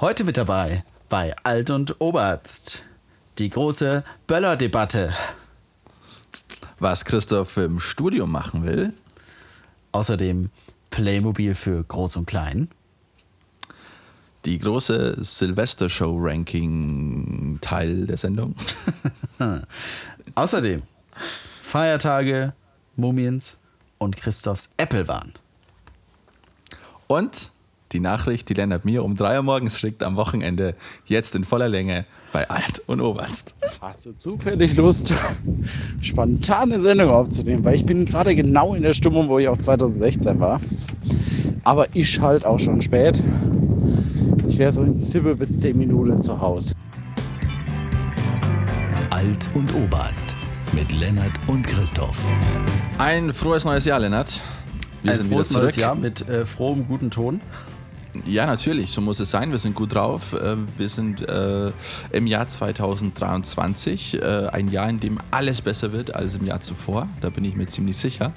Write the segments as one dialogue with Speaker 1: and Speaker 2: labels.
Speaker 1: Heute mit dabei bei Alt und Oberst die große Böller-Debatte.
Speaker 2: Was Christoph im Studium machen will.
Speaker 1: Außerdem Playmobil für Groß und Klein.
Speaker 2: Die große Silvester-Show-Ranking-Teil der Sendung.
Speaker 1: Außerdem Feiertage, Mumiens und Christophs Apple waren.
Speaker 2: Und die Nachricht, die Lennart mir um 3 Uhr morgens schickt am Wochenende, jetzt in voller Länge bei Alt und Oberst.
Speaker 3: Hast du zufällig Lust, spontane Sendung aufzunehmen? Weil ich bin gerade genau in der Stimmung, wo ich auch 2016 war. Aber ich halt auch schon spät. Ich wäre so in 7 bis 10 Minuten zu Hause.
Speaker 4: Alt und Oberarzt mit Lennart und Christoph.
Speaker 2: Ein frohes neues Jahr, Lennart.
Speaker 1: Wir Ein sind frohes neues Jahr mit äh, frohem, guten Ton.
Speaker 2: Ja, natürlich, so muss es sein. Wir sind gut drauf. Äh, wir sind äh, im Jahr 2023, äh, ein Jahr, in dem alles besser wird als im Jahr zuvor. Da bin ich mir ziemlich sicher.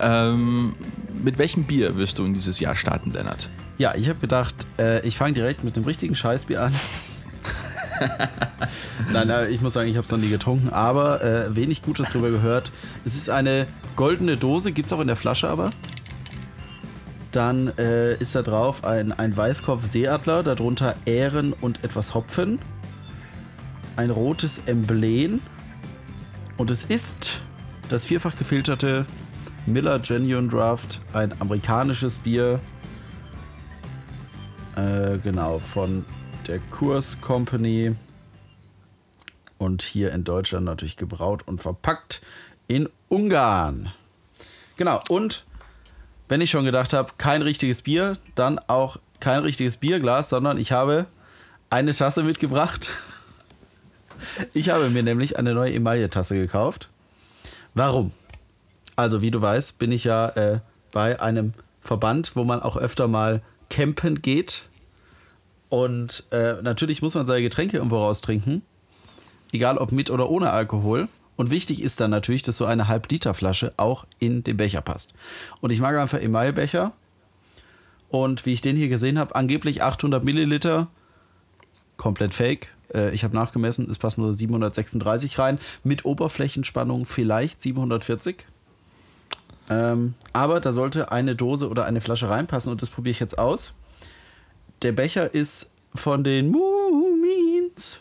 Speaker 2: Ähm, mit welchem Bier wirst du in dieses Jahr starten, Lennart?
Speaker 1: Ja, ich habe gedacht, äh, ich fange direkt mit dem richtigen Scheißbier an. nein, nein, ich muss sagen, ich habe es noch nie getrunken, aber äh, wenig Gutes darüber gehört. Es ist eine goldene Dose, gibt es auch in der Flasche aber. Dann äh, ist da drauf ein, ein Weißkopf-Seeadler, darunter Ähren und etwas Hopfen. Ein rotes Emblem. Und es ist das vierfach gefilterte Miller Genuine Draft, ein amerikanisches Bier. Äh, genau, von der Kurs Company. Und hier in Deutschland natürlich gebraut und verpackt in Ungarn. Genau, und wenn ich schon gedacht habe, kein richtiges Bier, dann auch kein richtiges Bierglas, sondern ich habe eine Tasse mitgebracht. Ich habe mir nämlich eine neue Emaille-Tasse gekauft. Warum? Also, wie du weißt, bin ich ja äh, bei einem Verband, wo man auch öfter mal campen geht. Und äh, natürlich muss man seine Getränke irgendwo raustrinken. Egal ob mit oder ohne Alkohol. Und wichtig ist dann natürlich, dass so eine Halb-Liter-Flasche auch in den Becher passt. Und ich mag einfach Emaille-Becher. Und wie ich den hier gesehen habe, angeblich 800 Milliliter. Komplett fake. Äh, ich habe nachgemessen, es passen nur 736 rein. Mit Oberflächenspannung vielleicht 740. Ähm, aber da sollte eine Dose oder eine Flasche reinpassen und das probiere ich jetzt aus. Der Becher ist von den Moomins.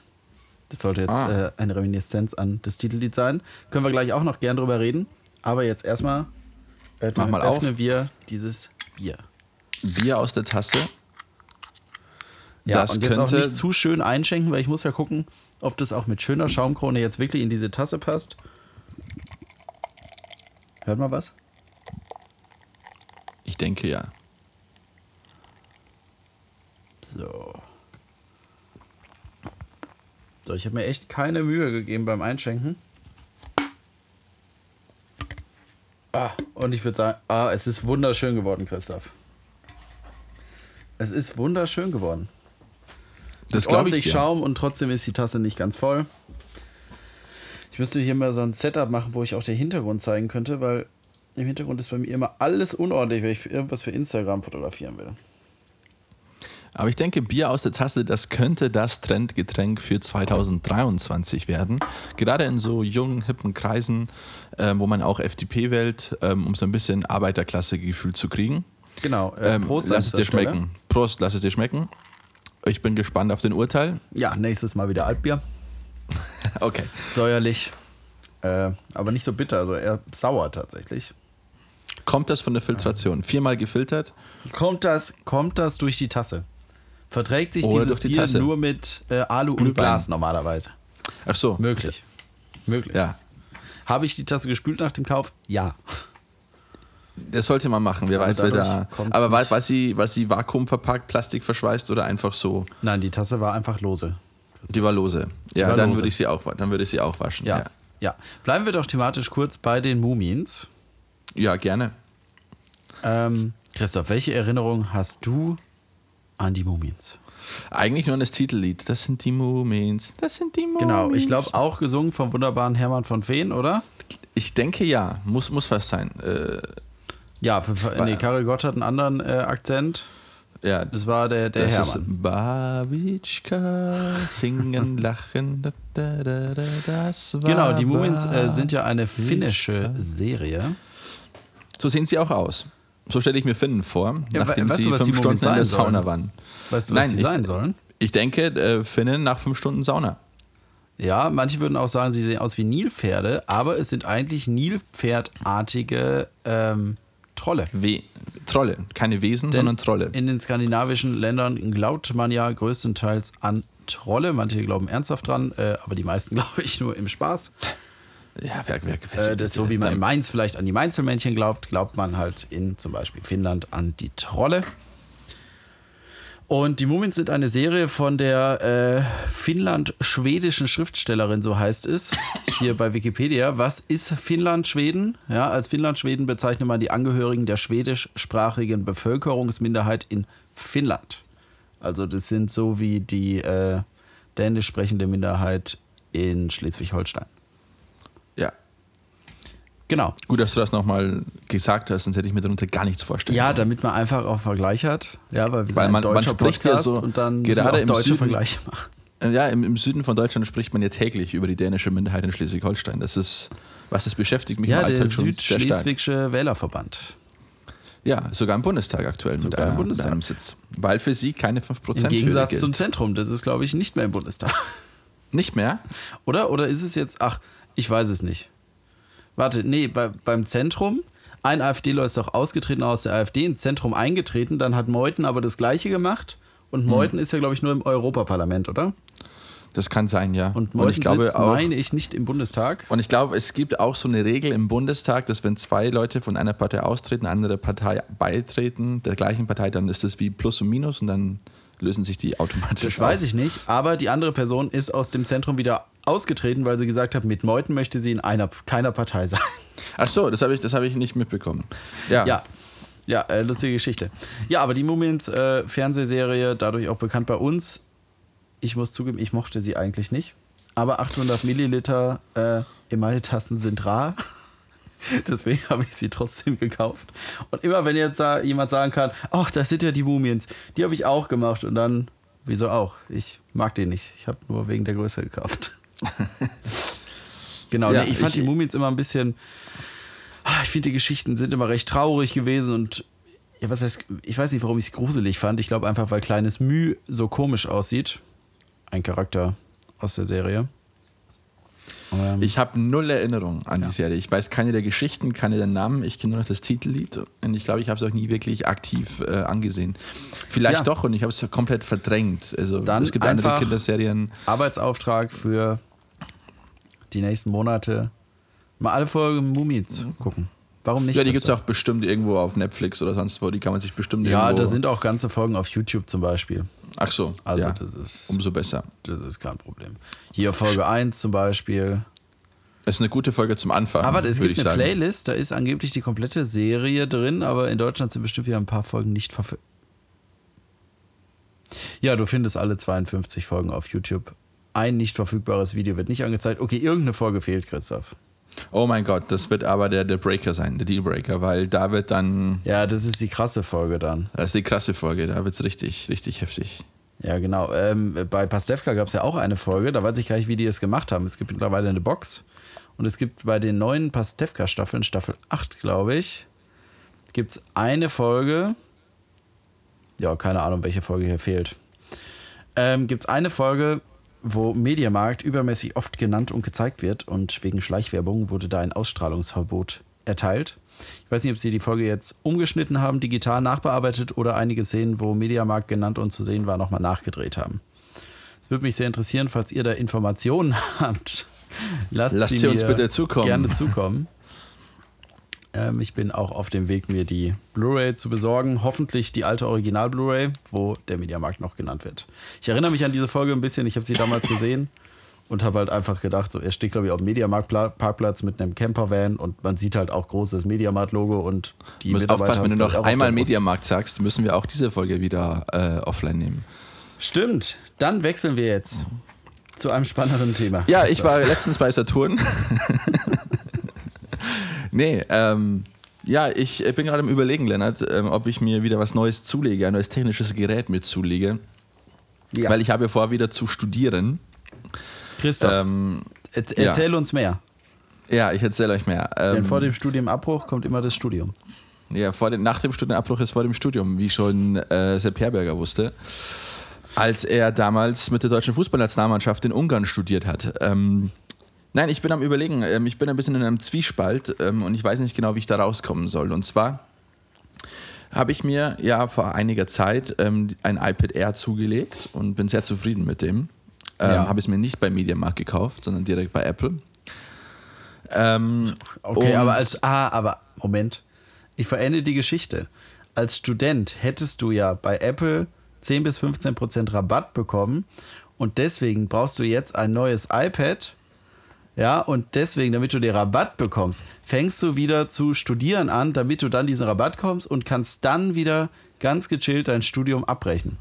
Speaker 1: Das sollte jetzt ah. äh, eine Reminiszenz an das Titellied sein. Können wir gleich auch noch gern drüber reden. Aber jetzt erstmal
Speaker 2: Mach mal öffnen
Speaker 1: auf. wir dieses Bier.
Speaker 2: Bier aus der Tasse.
Speaker 1: Ja, das und jetzt auch nicht zu schön einschenken, weil ich muss ja gucken, ob das auch mit schöner Schaumkrone jetzt wirklich in diese Tasse passt. Hört mal was?
Speaker 2: Ich denke ja.
Speaker 1: So. So, ich habe mir echt keine Mühe gegeben beim Einschenken. Ah, und ich würde sagen, ah, es ist wunderschön geworden, Christoph. Es ist wunderschön geworden. Das glaube ich. Ordentlich Schaum und trotzdem ist die Tasse nicht ganz voll. Ich müsste hier mal so ein Setup machen, wo ich auch den Hintergrund zeigen könnte, weil im Hintergrund ist bei mir immer alles unordentlich, wenn ich irgendwas für Instagram fotografieren will.
Speaker 2: Aber ich denke, Bier aus der Tasse, das könnte das Trendgetränk für 2023 werden. Gerade in so jungen, hippen Kreisen, äh, wo man auch FDP wählt, ähm, um so ein bisschen Arbeiterklasse-Gefühl zu kriegen.
Speaker 1: Genau.
Speaker 2: Äh, ähm, Prost, lass es dir schmecken. Stelle. Prost, lass es dir schmecken. Ich bin gespannt auf den Urteil.
Speaker 1: Ja, nächstes Mal wieder Altbier.
Speaker 2: okay.
Speaker 1: Säuerlich. Äh, aber nicht so bitter, also eher sauer tatsächlich.
Speaker 2: Kommt das von der Filtration? Viermal gefiltert?
Speaker 1: Kommt das, kommt das durch die Tasse? Verträgt sich Oder dieses die Bier Tasse. nur mit äh, Alu Glühwein. und Glas normalerweise?
Speaker 2: Ach so.
Speaker 1: Möglich. Möglich.
Speaker 2: Ja.
Speaker 1: Habe ich die Tasse gespült nach dem Kauf? Ja.
Speaker 2: Das sollte man machen. Wer also weiß, wer da. Aber war, war, sie, war sie vakuumverpackt, Plastik verschweißt oder einfach so?
Speaker 1: Nein, die Tasse war einfach lose.
Speaker 2: Die war lose. Ja, war dann lose. würde ich sie auch, dann würde ich sie auch waschen.
Speaker 1: Ja. ja. ja. Bleiben wir doch thematisch kurz bei den Mumins.
Speaker 2: Ja, gerne.
Speaker 1: Ähm, Christoph, welche Erinnerung hast du an die Mumins.
Speaker 2: Eigentlich nur an das Titellied. Das sind die Mumins. Das sind die Mumins.
Speaker 1: Genau, ich glaube auch gesungen vom wunderbaren Hermann von Feen, oder?
Speaker 2: Ich denke ja. Muss, muss fast sein. Äh,
Speaker 1: ja, für, nee, Karel Gott hat einen anderen äh, Akzent.
Speaker 2: Ja,
Speaker 1: Das war der, der
Speaker 2: das
Speaker 1: Hermann.
Speaker 2: ist Babitschka, singen, lachen, da, da, da, da, das war
Speaker 1: Genau, die Mumins äh, sind ja eine
Speaker 2: Babitschka.
Speaker 1: finnische Serie.
Speaker 2: So sehen sie auch aus. So stelle ich mir Finnen vor,
Speaker 1: Ja,
Speaker 2: nachdem
Speaker 1: weißt
Speaker 2: sie
Speaker 1: du,
Speaker 2: fünf Stunden in der
Speaker 1: sein sollen?
Speaker 2: Sauna waren.
Speaker 1: Weißt du, was
Speaker 2: Nein,
Speaker 1: sie
Speaker 2: ich-
Speaker 1: sein sollen?
Speaker 2: Ich denke, äh, Finnen nach fünf Stunden Sauna.
Speaker 1: Ja, manche würden auch sagen, sie sehen aus wie Nilpferde, aber es sind eigentlich Nilpferdartige ähm, Trolle.
Speaker 2: We Trolle, keine Wesen,
Speaker 1: Denn
Speaker 2: sondern Trolle.
Speaker 1: In den skandinavischen Ländern glaubt man ja größtenteils an Trolle. Manche glauben ernsthaft dran, äh, aber die meisten glaube ich nur im Spaß.
Speaker 2: Ja, wer, wer, wer
Speaker 1: Äh, das, so wie man in Mainz vielleicht an die Mainzelmännchen glaubt, glaubt man halt in zum Beispiel Finnland an die Trolle. Und die Mumins sind eine Serie von der äh, finnland-schwedischen Schriftstellerin, so heißt es, hier bei Wikipedia. Was ist Finnland-Schweden? Ja, als Finnland-Schweden bezeichnet man die Angehörigen der schwedischsprachigen Bevölkerungsminderheit in Finnland. Also das sind so wie die äh, dänisch sprechende Minderheit in Schleswig-Holstein.
Speaker 2: Ja,
Speaker 1: Genau.
Speaker 2: gut, dass du das nochmal gesagt hast, sonst hätte ich mir darunter gar nichts vorstellen
Speaker 1: Ja,
Speaker 2: können.
Speaker 1: damit man einfach auch Vergleich hat. Ja, weil wir
Speaker 2: Weil
Speaker 1: sind
Speaker 2: man- man spricht ja
Speaker 1: Podcast
Speaker 2: so,
Speaker 1: und dann
Speaker 2: gerade im
Speaker 1: deutsche
Speaker 2: Süden-
Speaker 1: Vergleiche machen.
Speaker 2: Äh, Ja, im, im Süden von Deutschland spricht man ja täglich über die dänische Minderheit in Schleswig-Holstein. Das ist, was das beschäftigt mich
Speaker 1: Ja,
Speaker 2: im
Speaker 1: der
Speaker 2: Alltag schon sehr stark.
Speaker 1: Südschleswigsche Wählerverband.
Speaker 2: Ja, sogar im Bundestag aktuell mit,
Speaker 1: Sogar im
Speaker 2: einer,
Speaker 1: Bundestag.
Speaker 2: mit einem Sitz. Weil für sie keine 5%
Speaker 1: Im Gegensatz zum. Zentrum. Das ist, glaube ich, nicht mehr im Bundestag.
Speaker 2: Nicht mehr?
Speaker 1: Oder? Oder ist es jetzt. Ach, ich weiß es nicht. Warte, nee, bei, beim Zentrum. Ein AfDler ist doch ausgetreten aus der AfD ins Zentrum eingetreten. Dann hat Meuthen aber das Gleiche gemacht.
Speaker 2: Hm.
Speaker 1: Und Meuthen ist ja, glaube ich, nur im Europaparlament, oder?
Speaker 2: Das kann sein, ja.
Speaker 1: Und
Speaker 2: ich
Speaker 1: Meuthen
Speaker 2: glaube
Speaker 1: sitzt,
Speaker 2: auch.
Speaker 1: meine ich, nicht im Bundestag.
Speaker 2: Und ich glaube, es gibt auch so eine Regel im Bundestag, dass wenn zwei Leute von einer Partei austreten, andere Partei beitreten, der gleichen Partei, dann ist das wie Plus und Minus und dann lösen sich die automatisch
Speaker 1: Das weiß ich nicht, aber die andere Person ist aus dem Zentrum wieder ausgetreten, weil sie gesagt hat, mit Meuthen möchte sie in einer, keiner Partei sein.
Speaker 2: Ach so, das habe ich, das habe ich nicht mitbekommen. Ja.
Speaker 1: Ja, ja, äh, lustige Geschichte. Ja, aber die Mumins äh, Fernsehserie, dadurch auch bekannt bei uns. Ich muss zugeben, ich mochte sie eigentlich nicht. Aber 800 Milliliter äh, Emaille-Tassen sind rar. Deswegen habe ich sie trotzdem gekauft. Und immer wenn jetzt da jemand sagen kann, ach, das sind ja die Mumins, die habe ich auch gemacht. Und dann, wieso auch? Ich mag den nicht. Ich habe nur wegen der Größe gekauft. genau,
Speaker 2: Ja,
Speaker 1: nee, ich fand
Speaker 2: ich-
Speaker 1: die Mumins immer ein bisschen. Ah, Ich finde, die Geschichten sind immer recht traurig gewesen und ja, was heißt, ich weiß nicht, warum ich es gruselig fand. Ich glaube einfach, weil kleines Müh so komisch aussieht. Ein Charakter aus der Serie. Ähm,
Speaker 2: Ich habe null Erinnerung an
Speaker 1: Ja.
Speaker 2: die Serie. Ich weiß keine der Geschichten, keine der Namen. Ich kenne nur noch das Titellied und ich glaube, ich habe es auch nie wirklich aktiv äh, angesehen. Vielleicht
Speaker 1: Ja.
Speaker 2: doch und ich habe es komplett verdrängt. Also
Speaker 1: Dann
Speaker 2: es gibt andere Kinderserien.
Speaker 1: Arbeitsauftrag für die nächsten Monate. Mal alle Folgen Mumie zu gucken. Warum nicht?
Speaker 2: Ja, die gibt es auch bestimmt irgendwo auf Netflix oder sonst wo. Die kann man sich bestimmt
Speaker 1: Ja, da sind auch ganze Folgen auf YouTube zum Beispiel.
Speaker 2: Ach so,
Speaker 1: Also
Speaker 2: ja.
Speaker 1: das ist
Speaker 2: umso besser.
Speaker 1: das ist kein Problem. Hier Folge 1 zum Beispiel.
Speaker 2: Es ist eine gute Folge zum Anfang.
Speaker 1: Aber es
Speaker 2: würde
Speaker 1: gibt eine
Speaker 2: sagen.
Speaker 1: Playlist, da ist angeblich die komplette Serie drin, aber in Deutschland sind bestimmt wieder ein paar Folgen nicht verfügbar. Ja, du findest alle 52 Folgen auf YouTube. Ein nicht verfügbares Video wird nicht angezeigt. Okay, irgendeine Folge fehlt, Christoph.
Speaker 2: Oh mein Gott, das wird aber der, der Breaker sein, der Dealbreaker, weil da wird dann,
Speaker 1: Ja, das ist die krasse Folge dann.
Speaker 2: das ist die krasse Folge, da wird es richtig, richtig heftig.
Speaker 1: Ja, genau. Ähm, bei Pastewka gab es ja auch eine Folge, da weiß ich gar nicht, wie die es gemacht haben. Es gibt mittlerweile eine Box und es gibt bei den neuen Pastewka-Staffeln, Staffel 8, glaube ich, gibt es eine Folge. Ja, keine Ahnung, welche Folge hier fehlt. Ähm, gibt es eine Folge, wo Mediamarkt übermäßig oft genannt und gezeigt wird und wegen Schleichwerbung wurde da ein Ausstrahlungsverbot erteilt. Ich weiß nicht, ob sie die Folge jetzt umgeschnitten haben, digital nachbearbeitet oder einige Szenen, wo Mediamarkt genannt und zu sehen war, nochmal nachgedreht haben. Es würde mich sehr interessieren, falls ihr da Informationen habt. Lasst,
Speaker 2: Lasst sie uns
Speaker 1: mir
Speaker 2: bitte zukommen.
Speaker 1: Gerne zukommen. Ähm, ich bin auch auf dem Weg, mir die Blu-ray zu besorgen. Hoffentlich die alte Original-Blu-ray, wo der Mediamarkt noch genannt wird. Ich erinnere mich an diese Folge ein bisschen. Ich habe sie damals gesehen und habe halt einfach gedacht, so, er steht, glaube ich, auf dem Mediamarkt-Parkplatz mit einem Campervan und man sieht halt auch großes Mediamarkt-Logo und die
Speaker 2: Du musst
Speaker 1: Mitarbeiter
Speaker 2: aufpassen, wenn du noch einmal. Mediamarkt sagst, müssen wir auch diese Folge wieder äh, offline nehmen.
Speaker 1: Stimmt. Dann wechseln wir jetzt zu einem spannenderen Thema.
Speaker 2: Ja, ich war letztens bei Saturn. nee, ähm, Ja, ich bin gerade im Überlegen, Lennart, ähm, ob ich mir wieder was Neues zulege, ein neues technisches Gerät mit zulege.
Speaker 1: Ja.
Speaker 2: Weil ich habe ja vor, wieder zu studieren.
Speaker 1: Christoph,
Speaker 2: Ähm,
Speaker 1: erz-
Speaker 2: ja.
Speaker 1: erzähl uns mehr.
Speaker 2: ja, ich erzähle euch mehr.
Speaker 1: Denn
Speaker 2: Ähm,
Speaker 1: vor dem Studienabbruch kommt immer das Studium.
Speaker 2: Ja, vor dem, nach dem Studienabbruch ist vor dem Studium, wie schon äh, Sepp Herberger wusste, als er damals mit der deutschen Fußballnationalmannschaft in Ungarn studiert hat. Ähm, nein, ich bin am Überlegen, ähm, ich bin ein bisschen in einem Zwiespalt ähm, und ich weiß nicht genau, wie ich da rauskommen soll. Und zwar habe ich mir ja vor einiger Zeit ähm, ein iPad Air zugelegt und bin sehr zufrieden mit dem. Ähm,
Speaker 1: Ja.
Speaker 2: Habe es mir nicht bei Mediamarkt gekauft, sondern direkt bei Apple. Ähm,
Speaker 1: Okay, aber als. Ah, aber Moment. Ich verende die Geschichte. Als Student hättest du ja bei Apple 10 bis 15 Prozent Rabatt bekommen und deswegen brauchst du jetzt ein neues iPad. Ja, und deswegen, damit du den Rabatt bekommst, fängst du wieder zu studieren an, damit du dann diesen Rabatt kommst und kannst dann wieder ganz gechillt dein Studium abbrechen.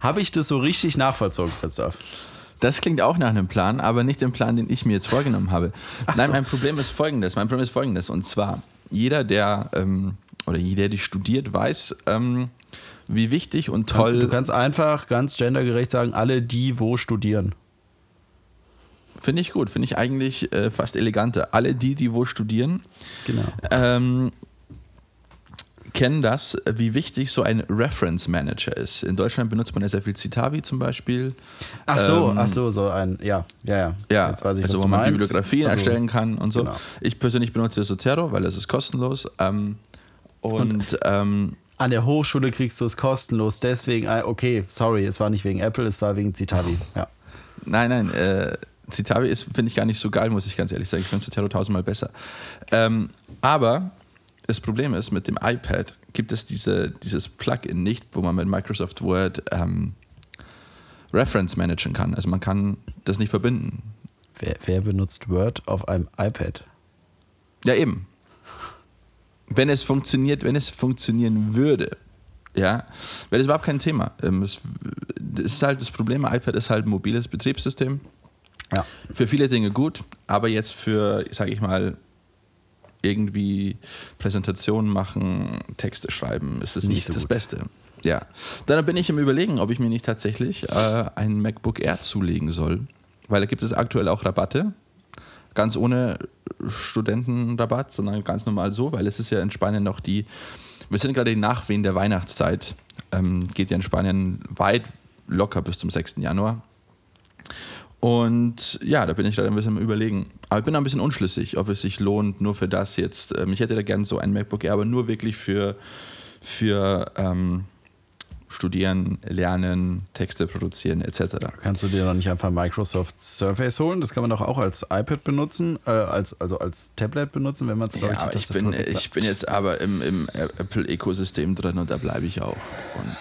Speaker 1: Habe ich das so richtig nachvollzogen, Christoph?
Speaker 2: Das klingt auch nach einem Plan, aber nicht dem Plan, den ich mir jetzt vorgenommen habe. Nein,
Speaker 1: so.
Speaker 2: mein Problem ist folgendes. Mein Problem ist folgendes. Und zwar, jeder, der ähm, oder jeder, der studiert, weiß, ähm, wie wichtig und toll.
Speaker 1: Du kannst einfach ganz gendergerecht sagen, alle die, wo studieren.
Speaker 2: Finde ich gut, finde ich eigentlich äh, fast eleganter. Alle die, die wo studieren,
Speaker 1: Genau.
Speaker 2: ähm, kennen das, wie wichtig so ein Reference Manager ist. In Deutschland benutzt man ja sehr viel Citavi zum Beispiel.
Speaker 1: Ach so,
Speaker 2: Ähm,
Speaker 1: ach so, so ein, ja, ja, ja.
Speaker 2: Ja,
Speaker 1: Jetzt weiß ich,
Speaker 2: also wo man
Speaker 1: meinst.
Speaker 2: Bibliografien
Speaker 1: Also,
Speaker 2: erstellen kann und so.
Speaker 1: genau.
Speaker 2: Ich persönlich benutze Zotero, weil es ist kostenlos. Ähm, und, ähm,
Speaker 1: An der Hochschule kriegst du es kostenlos, deswegen, ah, okay, sorry, es war nicht wegen Apple, es war wegen Citavi. Ja.
Speaker 2: nein, nein, äh, Citavi ist, finde ich gar nicht so geil, muss ich ganz ehrlich sagen. Ich finde Zotero tausendmal besser. Ähm, aber das Problem ist, mit dem iPad gibt es diese, dieses Plugin nicht, wo man mit Microsoft Word ähm, Reference managen kann. Also man kann das nicht verbinden.
Speaker 1: Wer, wer benutzt Word auf einem iPad?
Speaker 2: Ja, eben. Wenn es funktioniert, wenn es funktionieren würde, ja, wäre das überhaupt kein Thema. Ähm, Es das ist halt das Problem, iPad ist halt ein mobiles Betriebssystem.
Speaker 1: Ja.
Speaker 2: Für viele Dinge gut, aber jetzt für, sage ich mal, irgendwie Präsentationen machen, Texte schreiben, ist es
Speaker 1: Nicht
Speaker 2: nicht,
Speaker 1: so
Speaker 2: das
Speaker 1: gut.
Speaker 2: Beste. Ja. Dann bin ich im Überlegen, ob ich mir nicht tatsächlich äh, ein MacBook Air zulegen soll, weil da gibt es aktuell auch Rabatte. Ganz ohne Studentenrabatt, sondern ganz normal so, weil es ist ja in Spanien noch die, wir sind gerade in Nachwehen der Weihnachtszeit, ähm, geht ja in Spanien weit locker bis zum 6. Januar. Und ja, da bin ich gerade ein bisschen am Überlegen. Aber ich bin ein bisschen unschlüssig, ob es sich lohnt, nur für das jetzt. Ähm, ich hätte da gern so ein MacBook Air, aber nur wirklich für, für ähm, Studieren, Lernen, Texte produzieren etc.
Speaker 1: Kannst du dir noch nicht einfach Microsoft Surface holen? Das kann man doch auch als iPad benutzen, äh, als, also als Tablet benutzen, wenn man es, glaube
Speaker 2: Ja, aber ich bin, ich bin jetzt aber im, im Apple-Ökosystem drin und da bleibe ich auch. Und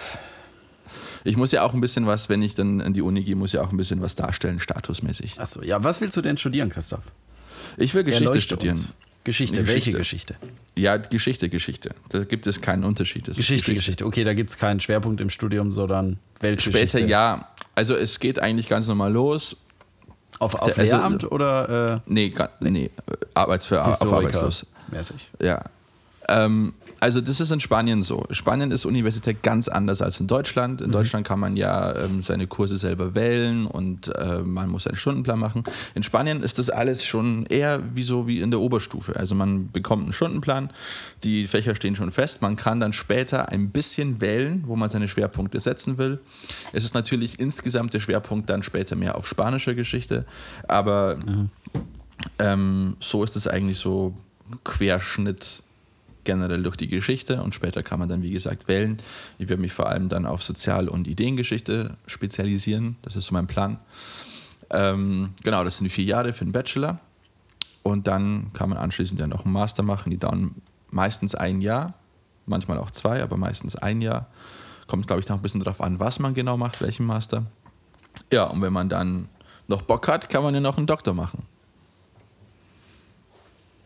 Speaker 2: ich muss ja auch ein bisschen was, wenn ich dann in die Uni gehe, muss ja auch ein bisschen was darstellen, statusmäßig.
Speaker 1: Achso, ja, was willst du denn studieren, Christoph?
Speaker 2: Ich will Geschichte
Speaker 1: Erleuchte
Speaker 2: studieren.
Speaker 1: uns. Geschichte,
Speaker 2: Geschichte.
Speaker 1: welche Geschichte?
Speaker 2: Ja, Geschichte, Geschichte. Da gibt es keinen Unterschied. Ist
Speaker 1: Geschichte, Geschichte. Okay, da gibt es keinen Schwerpunkt im Studium, sondern Weltgeschichte.
Speaker 2: Später ja. Also es geht eigentlich ganz normal los.
Speaker 1: Auf, auf
Speaker 2: Also-
Speaker 1: Lehramt oder äh,
Speaker 2: Nee, nee, Arbeits für, auf
Speaker 1: Historiker
Speaker 2: Arbeitslos.
Speaker 1: mäßig?
Speaker 2: Ja. Ähm, also das ist in Spanien so. Spanien ist Universität ganz anders als in Deutschland. In
Speaker 1: Mhm.
Speaker 2: Deutschland kann man ja ähm, seine Kurse selber wählen und äh, man muss einen Stundenplan machen. In Spanien ist das alles schon eher wie so wie in der Oberstufe. Also man bekommt einen Stundenplan, die Fächer stehen schon fest. Man kann dann später ein bisschen wählen, wo man seine Schwerpunkte setzen will. Es ist natürlich insgesamt der Schwerpunkt dann später mehr auf spanischer Geschichte, aber ähm, so ist es eigentlich so Querschnitt generell durch die Geschichte und später kann man dann, wie gesagt, wählen. Ich werde mich vor allem dann auf Sozial- und Ideengeschichte spezialisieren. Das ist so mein Plan. Ähm, genau, das sind vier Jahre für den Bachelor. Und dann kann man anschließend ja noch einen Master machen. Die dauern meistens ein Jahr, manchmal auch zwei, aber meistens ein Jahr. Kommt, glaube ich, noch ein bisschen darauf an, was man genau macht, welchen Master. Ja, und wenn man dann noch Bock hat, kann man ja noch einen Doktor machen.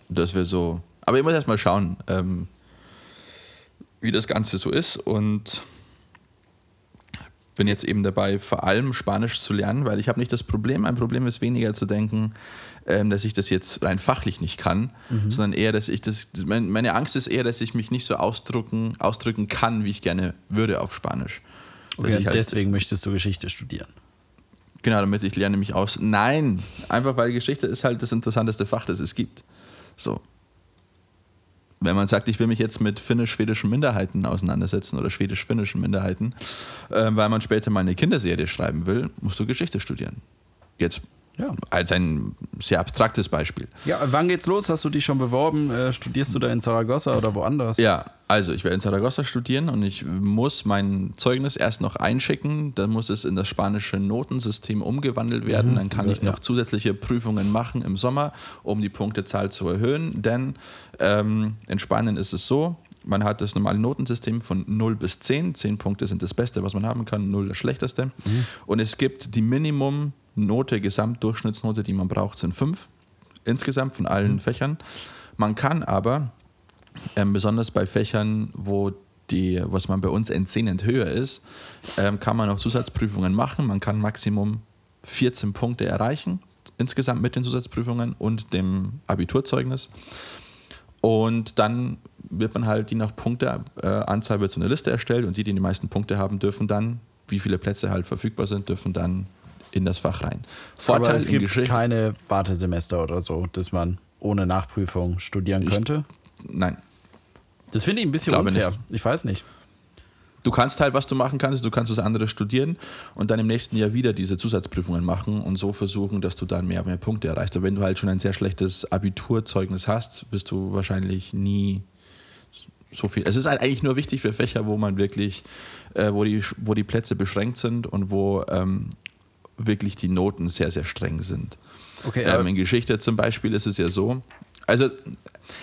Speaker 2: Das wäre so. Aber ich muss erst mal schauen, ähm, wie das Ganze so ist. Und bin jetzt eben dabei, vor allem Spanisch zu lernen, weil ich habe nicht das Problem. Mein Problem ist weniger zu denken, ähm, dass ich das jetzt rein fachlich nicht kann, mhm. sondern eher, dass ich das. Meine Angst ist eher, dass ich mich nicht so ausdrücken, ausdrücken kann, wie ich gerne würde auf Spanisch.
Speaker 1: Okay, halt deswegen möchtest du Geschichte studieren.
Speaker 2: Genau, damit ich lerne mich aus. Nein, einfach weil Geschichte ist halt das interessanteste Fach, das es gibt. So. Wenn man sagt, ich will mich jetzt mit finnisch-schwedischen Minderheiten auseinandersetzen oder schwedisch-finnischen Minderheiten, äh, weil man später mal eine Kinderserie schreiben will, musst du Geschichte studieren. Jetzt ja. Als ein sehr abstraktes Beispiel.
Speaker 1: Ja, wann geht's los? Hast du dich schon beworben? Äh, studierst du da in Zaragoza oder woanders?
Speaker 2: Ja, also ich werde in Zaragoza studieren und ich muss mein Zeugnis erst noch einschicken. Dann muss es in das spanische Notensystem umgewandelt werden. Mhm. Dann kann ich noch zusätzliche Prüfungen machen im Sommer, um die Punktezahl zu erhöhen. Denn ähm, in Spanien ist es so, man hat das normale Notensystem von 0 bis 10. 10 Punkte sind das Beste, was man haben kann, 0 das Schlechteste. Mhm. Und es gibt die Minimum Note, Gesamtdurchschnittsnote, die man braucht, sind fünf insgesamt von allen mhm. Fächern. Man kann aber, ähm, besonders bei Fächern, wo die, was man bei uns N10 höher ist, ähm, kann man auch Zusatzprüfungen machen. Man kann Maximum 14 Punkte erreichen, insgesamt mit den Zusatzprüfungen und dem Abiturzeugnis. Und dann wird man halt die nach Punkteanzahl äh, wird so eine Liste erstellt und die, die die meisten Punkte haben, dürfen dann, wie viele Plätze halt verfügbar sind, dürfen dann in das Fach rein.
Speaker 1: Vorteil Aber es gibt Geschichte, keine Wartesemester oder so, dass man ohne Nachprüfung studieren könnte?
Speaker 2: Ich, nein.
Speaker 1: Das finde ich ein bisschen Glaube unfair. Nicht. Ich weiß nicht.
Speaker 2: Du kannst halt, was du machen kannst, du kannst was anderes studieren und dann im nächsten Jahr wieder diese Zusatzprüfungen machen und so versuchen, dass du dann mehr und mehr Punkte erreichst. Aber wenn du halt schon ein sehr schlechtes Abiturzeugnis hast, wirst du wahrscheinlich nie so viel. Es ist halt eigentlich nur wichtig für Fächer, wo man wirklich, äh, wo, die, wo die Plätze beschränkt sind und wo ähm, wirklich die Noten sehr, sehr streng sind. Okay, ähm, in Geschichte zum Beispiel ist es ja so, also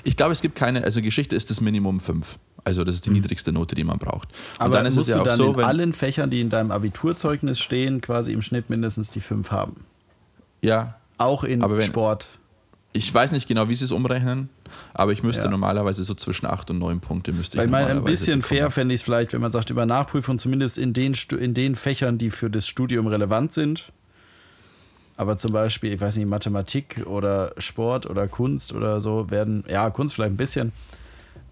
Speaker 2: ich glaube, es gibt keine, also Geschichte ist das Minimum 5. Also das ist die mhm. niedrigste Note, die man braucht.
Speaker 1: Und Aber dann ist musst es ja du dann so, in allen Fächern, die in deinem Abiturzeugnis stehen, quasi im Schnitt mindestens die 5 haben.
Speaker 2: Ja.
Speaker 1: Auch in Sport.
Speaker 2: Ich weiß nicht genau, wie sie es umrechnen, aber ich müsste ja. normalerweise so zwischen 8 und 9 Punkte müsste
Speaker 1: ich ich meine, ein bisschen bekommen. fair fände ich es vielleicht, wenn man sagt, über Nachprüfung zumindest in den, in den Fächern, die für das Studium relevant sind. Aber zum Beispiel, ich weiß nicht, Mathematik oder Sport oder Kunst oder so werden, ja, Kunst vielleicht ein bisschen,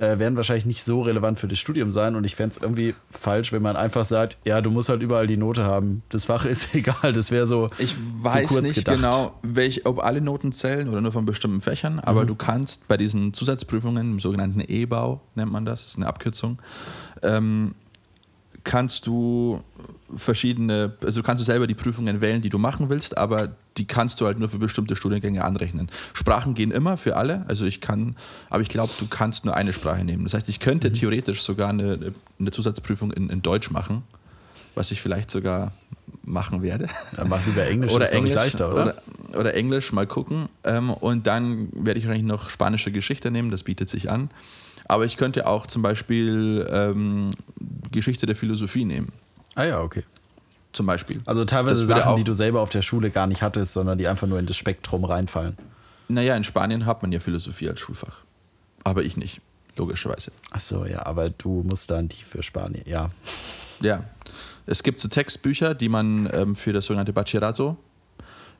Speaker 1: äh, werden wahrscheinlich nicht so relevant für das Studium sein. Und ich fände es irgendwie falsch, wenn man einfach sagt, ja, du musst halt überall die Note haben. Das Fach ist egal. Das wäre so.
Speaker 2: Ich weiß nicht gedacht. genau, welch, ob alle Noten zählen oder nur von bestimmten Fächern, aber mhm. du kannst bei diesen Zusatzprüfungen, im sogenannten E-Bau nennt man das, das ist eine Abkürzung, ähm, kannst du verschiedene, also kannst du selber die Prüfungen wählen, die du machen willst, aber die kannst du halt nur für bestimmte Studiengänge anrechnen. Sprachen gehen immer für alle, also ich kann, aber ich glaube, du kannst nur eine Sprache nehmen. Das heißt, ich könnte mhm. theoretisch sogar eine, eine Zusatzprüfung in, in, Deutsch machen, was ich vielleicht sogar machen werde.
Speaker 1: Dann mach lieber Englisch,
Speaker 2: oder Englisch leichter, oder? oder? oder? Englisch, mal gucken. Ähm, und dann werde ich wahrscheinlich noch spanische Geschichte nehmen, das bietet sich an. Aber ich könnte auch zum Beispiel ähm, Geschichte der Philosophie nehmen.
Speaker 1: Ah ja, okay.
Speaker 2: Zum Beispiel.
Speaker 1: Also teilweise Sachen, die du selber auf der Schule gar nicht hattest, sondern die einfach nur in das Spektrum reinfallen.
Speaker 2: Naja, in Spanien hat man ja Philosophie als Schulfach. Aber ich nicht, logischerweise.
Speaker 1: Ach so, ja, aber du musst dann die für Spanien, ja.
Speaker 2: Ja. Es gibt so Textbücher, die man ähm, für das sogenannte Bachillerato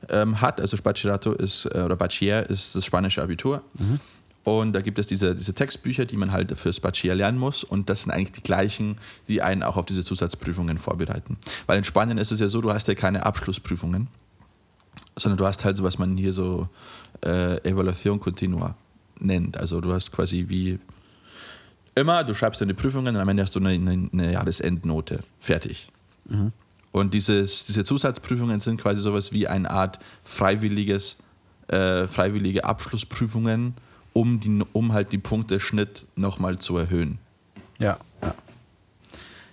Speaker 2: ähm, hat. Also Bachillerato ist, äh, oder Bachiller ist das spanische Abitur. Mhm. Und da gibt es diese, diese Textbücher, die man halt fürs Bachelor lernen muss. Und das sind eigentlich die gleichen, die einen auch auf diese Zusatzprüfungen vorbereiten. Weil in Spanien ist es ja so, du hast ja keine Abschlussprüfungen, sondern du hast halt so, was man hier so äh, Evaluation continua nennt. Also du hast quasi wie immer, du schreibst deine Prüfungen und am Ende hast du eine, eine, Jahresendnote. Fertig. Mhm. Und dieses, diese Zusatzprüfungen sind quasi sowas wie eine Art freiwilliges, äh, freiwillige Abschlussprüfungen um, die, um halt die Punkteschnitt nochmal zu erhöhen.
Speaker 1: Ja, ja.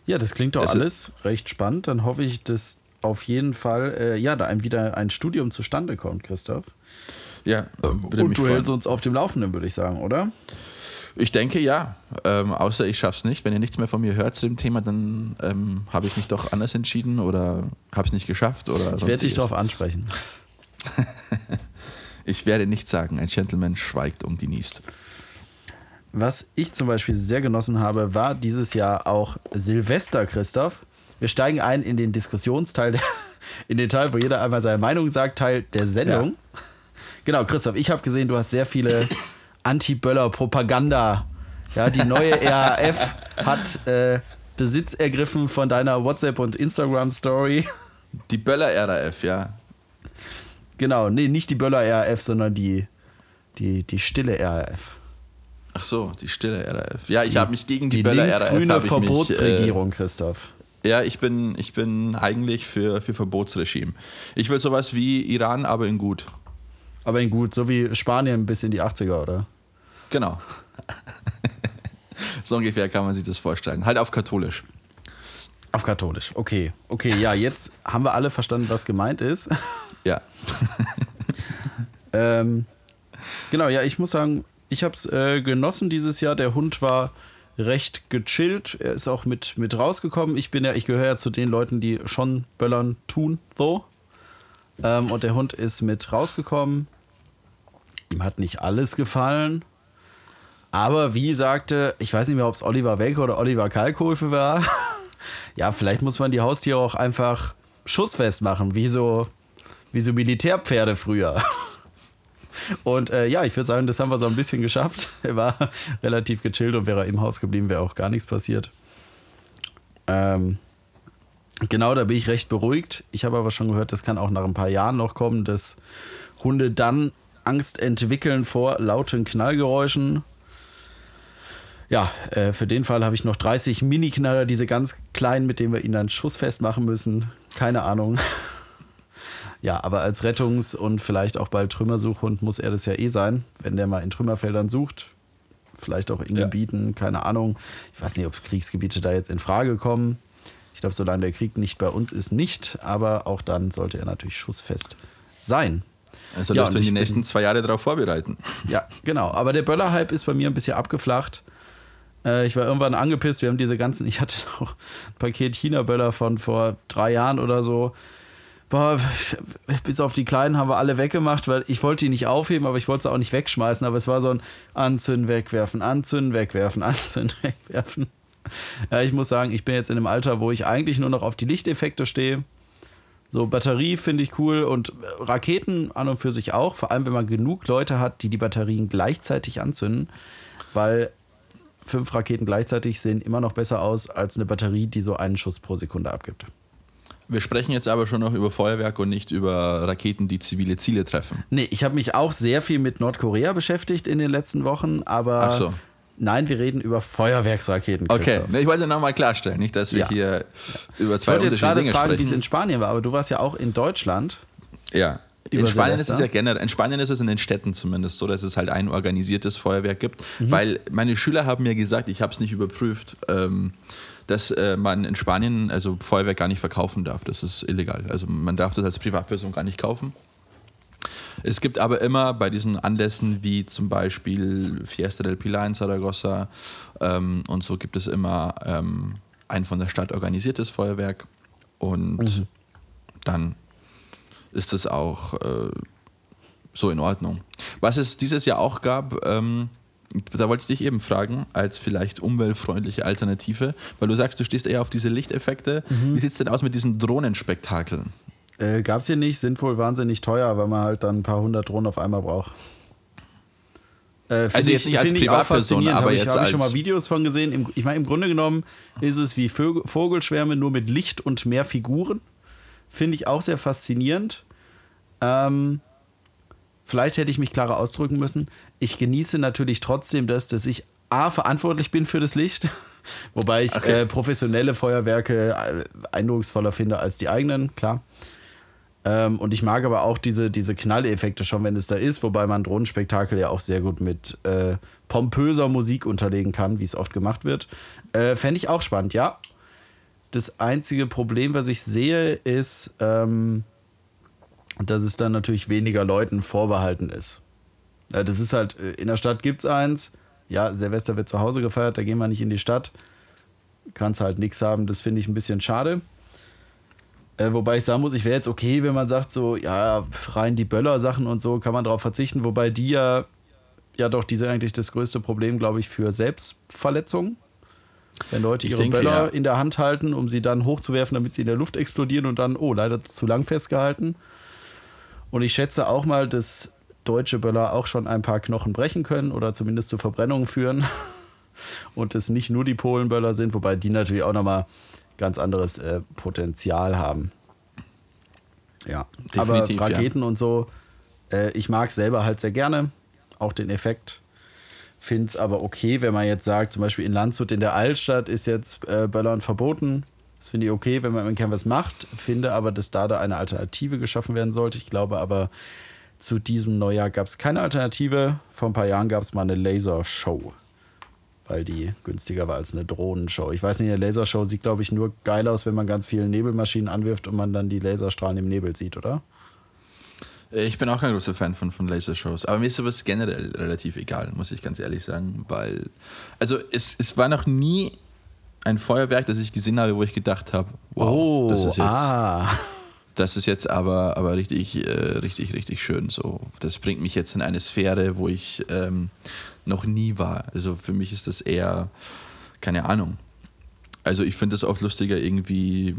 Speaker 1: Ja, das klingt doch also, alles recht spannend. Dann hoffe ich, dass auf jeden Fall, äh, ja, da einem wieder ein Studium zustande kommt, Christoph.
Speaker 2: Ja,
Speaker 1: Und du freuen. hältst uns auf dem Laufenden, würde ich sagen, oder?
Speaker 2: Ich denke ja. Ähm, außer ich schaff's nicht. Wenn ihr nichts mehr von mir hört zu dem Thema, dann ähm, habe ich mich doch anders entschieden oder habe es nicht geschafft. Oder
Speaker 1: ich werde dich darauf ansprechen.
Speaker 2: Ich werde nichts sagen. Ein Gentleman schweigt und genießt.
Speaker 1: Was ich zum Beispiel sehr genossen habe, war dieses Jahr auch Silvester, Christoph. wir steigen ein in den Diskussionsteil, der, in den Teil, wo jeder einmal seine Meinung sagt, Teil der Sendung. Ja. Genau, Christoph, ich habe gesehen, du hast sehr viele Anti-Böller-Propaganda. Ja, die neue RAF hat äh, Besitz ergriffen von deiner WhatsApp- und Instagram-Story.
Speaker 2: Die Böller-RAF, ja.
Speaker 1: Genau, nee, nicht die Böller-RAF, sondern die, die, die stille RAF.
Speaker 2: Ach so, die stille RAF. Ja, ich habe mich gegen die, die Böller RAF.
Speaker 1: grüne Verbotsregierung, mich, äh, Christoph.
Speaker 2: Ja, ich bin, ich bin eigentlich für, für Verbotsregime. Ich will sowas wie Iran, aber in gut.
Speaker 1: Aber in gut, so wie Spanien bis in die 80er, oder?
Speaker 2: Genau. so ungefähr kann man sich das vorstellen. Halt auf katholisch.
Speaker 1: Auf katholisch, okay. Okay, ja, jetzt haben wir alle verstanden, was gemeint ist.
Speaker 2: Ja.
Speaker 1: ähm, genau, ja, ich muss sagen, ich habe es äh, genossen dieses Jahr. Der Hund war recht gechillt. Er ist auch mit, mit rausgekommen. Ich bin ja, ich gehöre ja zu den Leuten, die schon Böllern tun, so. Ähm, und der Hund ist mit rausgekommen. Ihm hat nicht alles gefallen. Aber wie sagte, ich weiß nicht mehr, ob es Oliver Welke oder Oliver Kalkofe war. ja, vielleicht muss man die Haustiere auch einfach schussfest machen, wie so, wie so Militärpferde früher. Und äh, ja, ich würde sagen, das haben wir so ein bisschen geschafft. Er war relativ gechillt und wäre im Haus geblieben, wäre auch gar nichts passiert. Ähm, genau, da bin ich recht beruhigt. Ich habe aber schon gehört, das kann auch nach ein paar Jahren noch kommen, dass Hunde dann Angst entwickeln vor lauten Knallgeräuschen. Ja, äh, für den Fall habe ich noch 30 Mini-Knaller, diese ganz kleinen, mit denen wir ihn dann schussfest machen müssen. Keine Ahnung. Ja, aber als Rettungs- und vielleicht auch bald Trümmersuchhund muss er das ja eh sein, wenn der mal in Trümmerfeldern sucht. Vielleicht auch in ja. Gebieten, keine Ahnung. Ich weiß nicht, ob Kriegsgebiete da jetzt in Frage kommen. Ich glaube, solange der Krieg nicht bei uns ist, nicht. Aber auch dann sollte er natürlich schussfest sein.
Speaker 2: Also ja, lässt du die nächsten zwei Jahre darauf vorbereiten.
Speaker 1: Ja, genau. Aber der Böller-Hype ist bei mir ein bisschen abgeflacht. Äh, ich war irgendwann angepisst. Wir haben diese ganzen, ich hatte auch ein Paket China-Böller von vor drei Jahren oder so boah, bis auf die Kleinen haben wir alle weggemacht, weil ich wollte die nicht aufheben, aber ich wollte sie auch nicht wegschmeißen. Aber es war so ein Anzünden, wegwerfen, Anzünden, wegwerfen, Anzünden, wegwerfen. Ja, ich muss sagen, ich bin jetzt in einem Alter, wo ich eigentlich nur noch auf die Lichteffekte stehe. So Batterie finde ich cool und Raketen an und für sich auch, vor allem wenn man genug Leute hat, die die Batterien gleichzeitig anzünden, weil fünf Raketen gleichzeitig sehen immer noch besser aus als eine Batterie, die so einen Schuss pro Sekunde abgibt.
Speaker 2: Wir sprechen jetzt aber schon noch über Feuerwerk und nicht über Raketen, die zivile Ziele treffen.
Speaker 1: Nee, ich habe mich auch sehr viel mit Nordkorea beschäftigt in den letzten Wochen, aber Ach so. nein, wir reden über Feuerwerksraketen.
Speaker 2: Okay, ich wollte nochmal klarstellen, nicht, dass wir ja. hier ja. über zwei ich wollte jetzt gerade fragen, wie
Speaker 1: es in Spanien war, aber du warst ja auch in Deutschland.
Speaker 2: Ja. In Spanien ist es ja generell, in Spanien ist es in den Städten zumindest so, dass es halt ein organisiertes Feuerwerk gibt, mhm. weil meine Schüler haben mir gesagt, ich habe es nicht überprüft, ähm, dass äh, man in Spanien also Feuerwerk gar nicht verkaufen darf. Das ist illegal. Also man darf das als Privatperson gar nicht kaufen. Es gibt aber immer bei diesen Anlässen wie zum Beispiel Fiesta del Pilar in Zaragoza ähm, und so gibt es immer ähm, ein von der Stadt organisiertes Feuerwerk und mhm. dann ist es auch äh, so in Ordnung. Was es dieses Jahr auch gab, ähm, da wollte ich dich eben fragen, als vielleicht umweltfreundliche Alternative, weil du sagst, du stehst eher auf diese Lichteffekte. Mhm. Wie sieht es denn aus mit diesen Drohnenspektakeln?
Speaker 1: Äh, Gab es hier nicht, sind wohl wahnsinnig teuer, weil man halt dann ein paar hundert Drohnen auf einmal braucht. Äh,
Speaker 2: also jetzt ich, nicht als Privatperson, aber
Speaker 1: ich,
Speaker 2: jetzt
Speaker 1: habe
Speaker 2: ich
Speaker 1: schon mal Videos von gesehen. Im, ich meine, im Grunde genommen ist es wie Vogelschwärme, nur mit Licht und mehr Figuren. Finde ich auch sehr faszinierend. Ähm, Vielleicht hätte ich mich klarer ausdrücken müssen. Ich genieße natürlich trotzdem das, dass ich A, verantwortlich bin für das Licht. Wobei ich okay. äh, professionelle Feuerwerke äh, eindrucksvoller finde als die eigenen, klar. Ähm, und ich mag aber auch diese, diese Knalleffekte schon, wenn es da ist, wobei man Drohnenspektakel ja auch sehr gut mit äh, pompöser Musik unterlegen kann, wie es oft gemacht wird. Äh, Fände ich auch spannend, ja. Das einzige Problem, was ich sehe, ist, ähm, dass es dann natürlich weniger Leuten vorbehalten ist. Ja, das ist halt, äh, in der Stadt gibt es eins. Ja, Silvester wird zu Hause gefeiert, da gehen wir nicht in die Stadt. Kannst halt nichts haben, das finde ich ein bisschen schade. Äh, wobei ich sagen muss, ich wäre jetzt okay, wenn man sagt, so, ja, rein die Böller-Sachen und so kann man darauf verzichten, wobei die ja, ja doch, diese eigentlich das größte Problem, glaube ich, für Selbstverletzungen. Wenn Leute
Speaker 2: Ich
Speaker 1: ihre
Speaker 2: denke,
Speaker 1: Böller
Speaker 2: ja.
Speaker 1: in der Hand halten, um sie dann hochzuwerfen, damit sie in der Luft explodieren und dann, oh, leider zu lang festgehalten. Und ich schätze auch mal, dass deutsche Böller auch schon ein paar Knochen brechen können oder zumindest zu Verbrennungen führen. Und es nicht nur die Polenböller sind, wobei die natürlich auch nochmal ganz anderes äh, Potenzial haben. Ja,
Speaker 2: Definitiv,
Speaker 1: aber Raketen und so, äh, ich mag selber halt sehr gerne, auch den Effekt. Finde es aber okay, wenn man jetzt sagt, zum Beispiel in Landshut in der Altstadt ist jetzt äh, Böllern verboten. Das finde ich okay, wenn man Kern was macht. Finde aber, dass da da eine Alternative geschaffen werden sollte. Ich glaube aber, zu diesem Neujahr gab es keine Alternative. Vor ein paar Jahren gab es mal eine Lasershow, weil die günstiger war als eine Drohnenshow. Ich weiß nicht, eine Lasershow sieht, glaube ich, nur geil aus, wenn man ganz viele Nebelmaschinen anwirft und man dann die Laserstrahlen im Nebel sieht, oder?
Speaker 2: Äh, Ich bin auch kein großer Fan von, von Lasershows, aber mir ist sowas generell relativ egal, muss ich ganz ehrlich sagen, weil, also es, es war noch nie ein Feuerwerk, das ich gesehen habe, wo ich gedacht habe, wow, das ist jetzt,
Speaker 1: ah.
Speaker 2: das ist jetzt aber, aber richtig, äh, richtig, richtig schön so. Das bringt mich jetzt in eine Sphäre, wo ich ähm, noch nie war. Also für mich ist das eher, keine Ahnung. Also ich finde es auch lustiger, irgendwie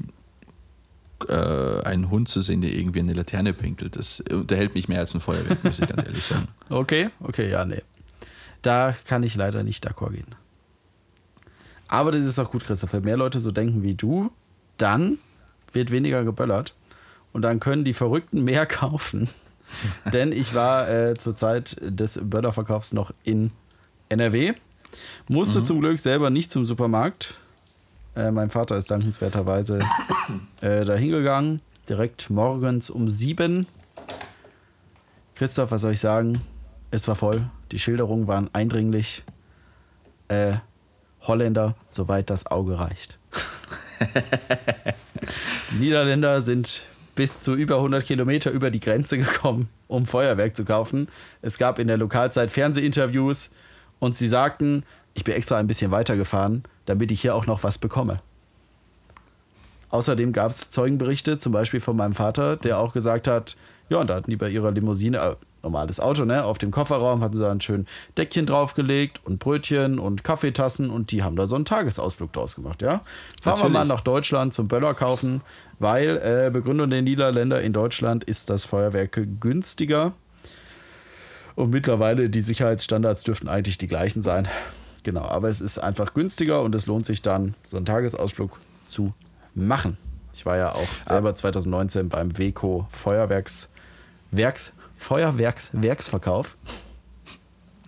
Speaker 2: äh, einen Hund zu sehen, der irgendwie eine Laterne pinkelt. Das unterhält mich mehr als ein Feuerwerk, muss ich ganz ehrlich sagen.
Speaker 1: Okay, okay, ja, nee. Da kann ich leider nicht d'accord gehen. Aber das ist auch gut, Christoph. Wenn mehr Leute so denken wie du, dann wird weniger geböllert und dann können die Verrückten mehr kaufen. Denn ich war äh, zur Zeit des Böllerverkaufs noch in NRW, musste zum Glück selber nicht zum Supermarkt. Äh, mein Vater ist dankenswerterweise äh, da hingegangen, direkt morgens um sieben. Christoph, was soll ich sagen? Es war voll. Die Schilderungen waren eindringlich. Äh, Holländer, soweit das Auge reicht. die Niederländer sind bis zu über 100 Kilometer über die Grenze gekommen, um Feuerwerk zu kaufen. Es gab in der Lokalzeit Fernsehinterviews und sie sagten, ich bin extra ein bisschen weitergefahren, damit ich hier auch noch was bekomme. Außerdem gab es Zeugenberichte, zum Beispiel von meinem Vater, der auch gesagt hat, ja, und da hatten die bei ihrer Limousine, äh, normales Auto, ne, auf dem Kofferraum hatten sie da ein schön Deckchen draufgelegt und Brötchen und Kaffeetassen und die haben da so einen Tagesausflug draus gemacht, ja. Fahren wir
Speaker 2: Natürlich.
Speaker 1: mal nach Deutschland zum Böller kaufen, weil äh, Begründung der Niederländer in Deutschland ist das Feuerwerk günstiger. Und mittlerweile die Sicherheitsstandards dürften eigentlich die gleichen sein. Genau, aber es ist einfach günstiger und es lohnt sich dann, so einen Tagesausflug zu machen. Ich war ja auch selber 2019 beim Weco Feuerwerks Werks, Feuerwerks Werksverkauf.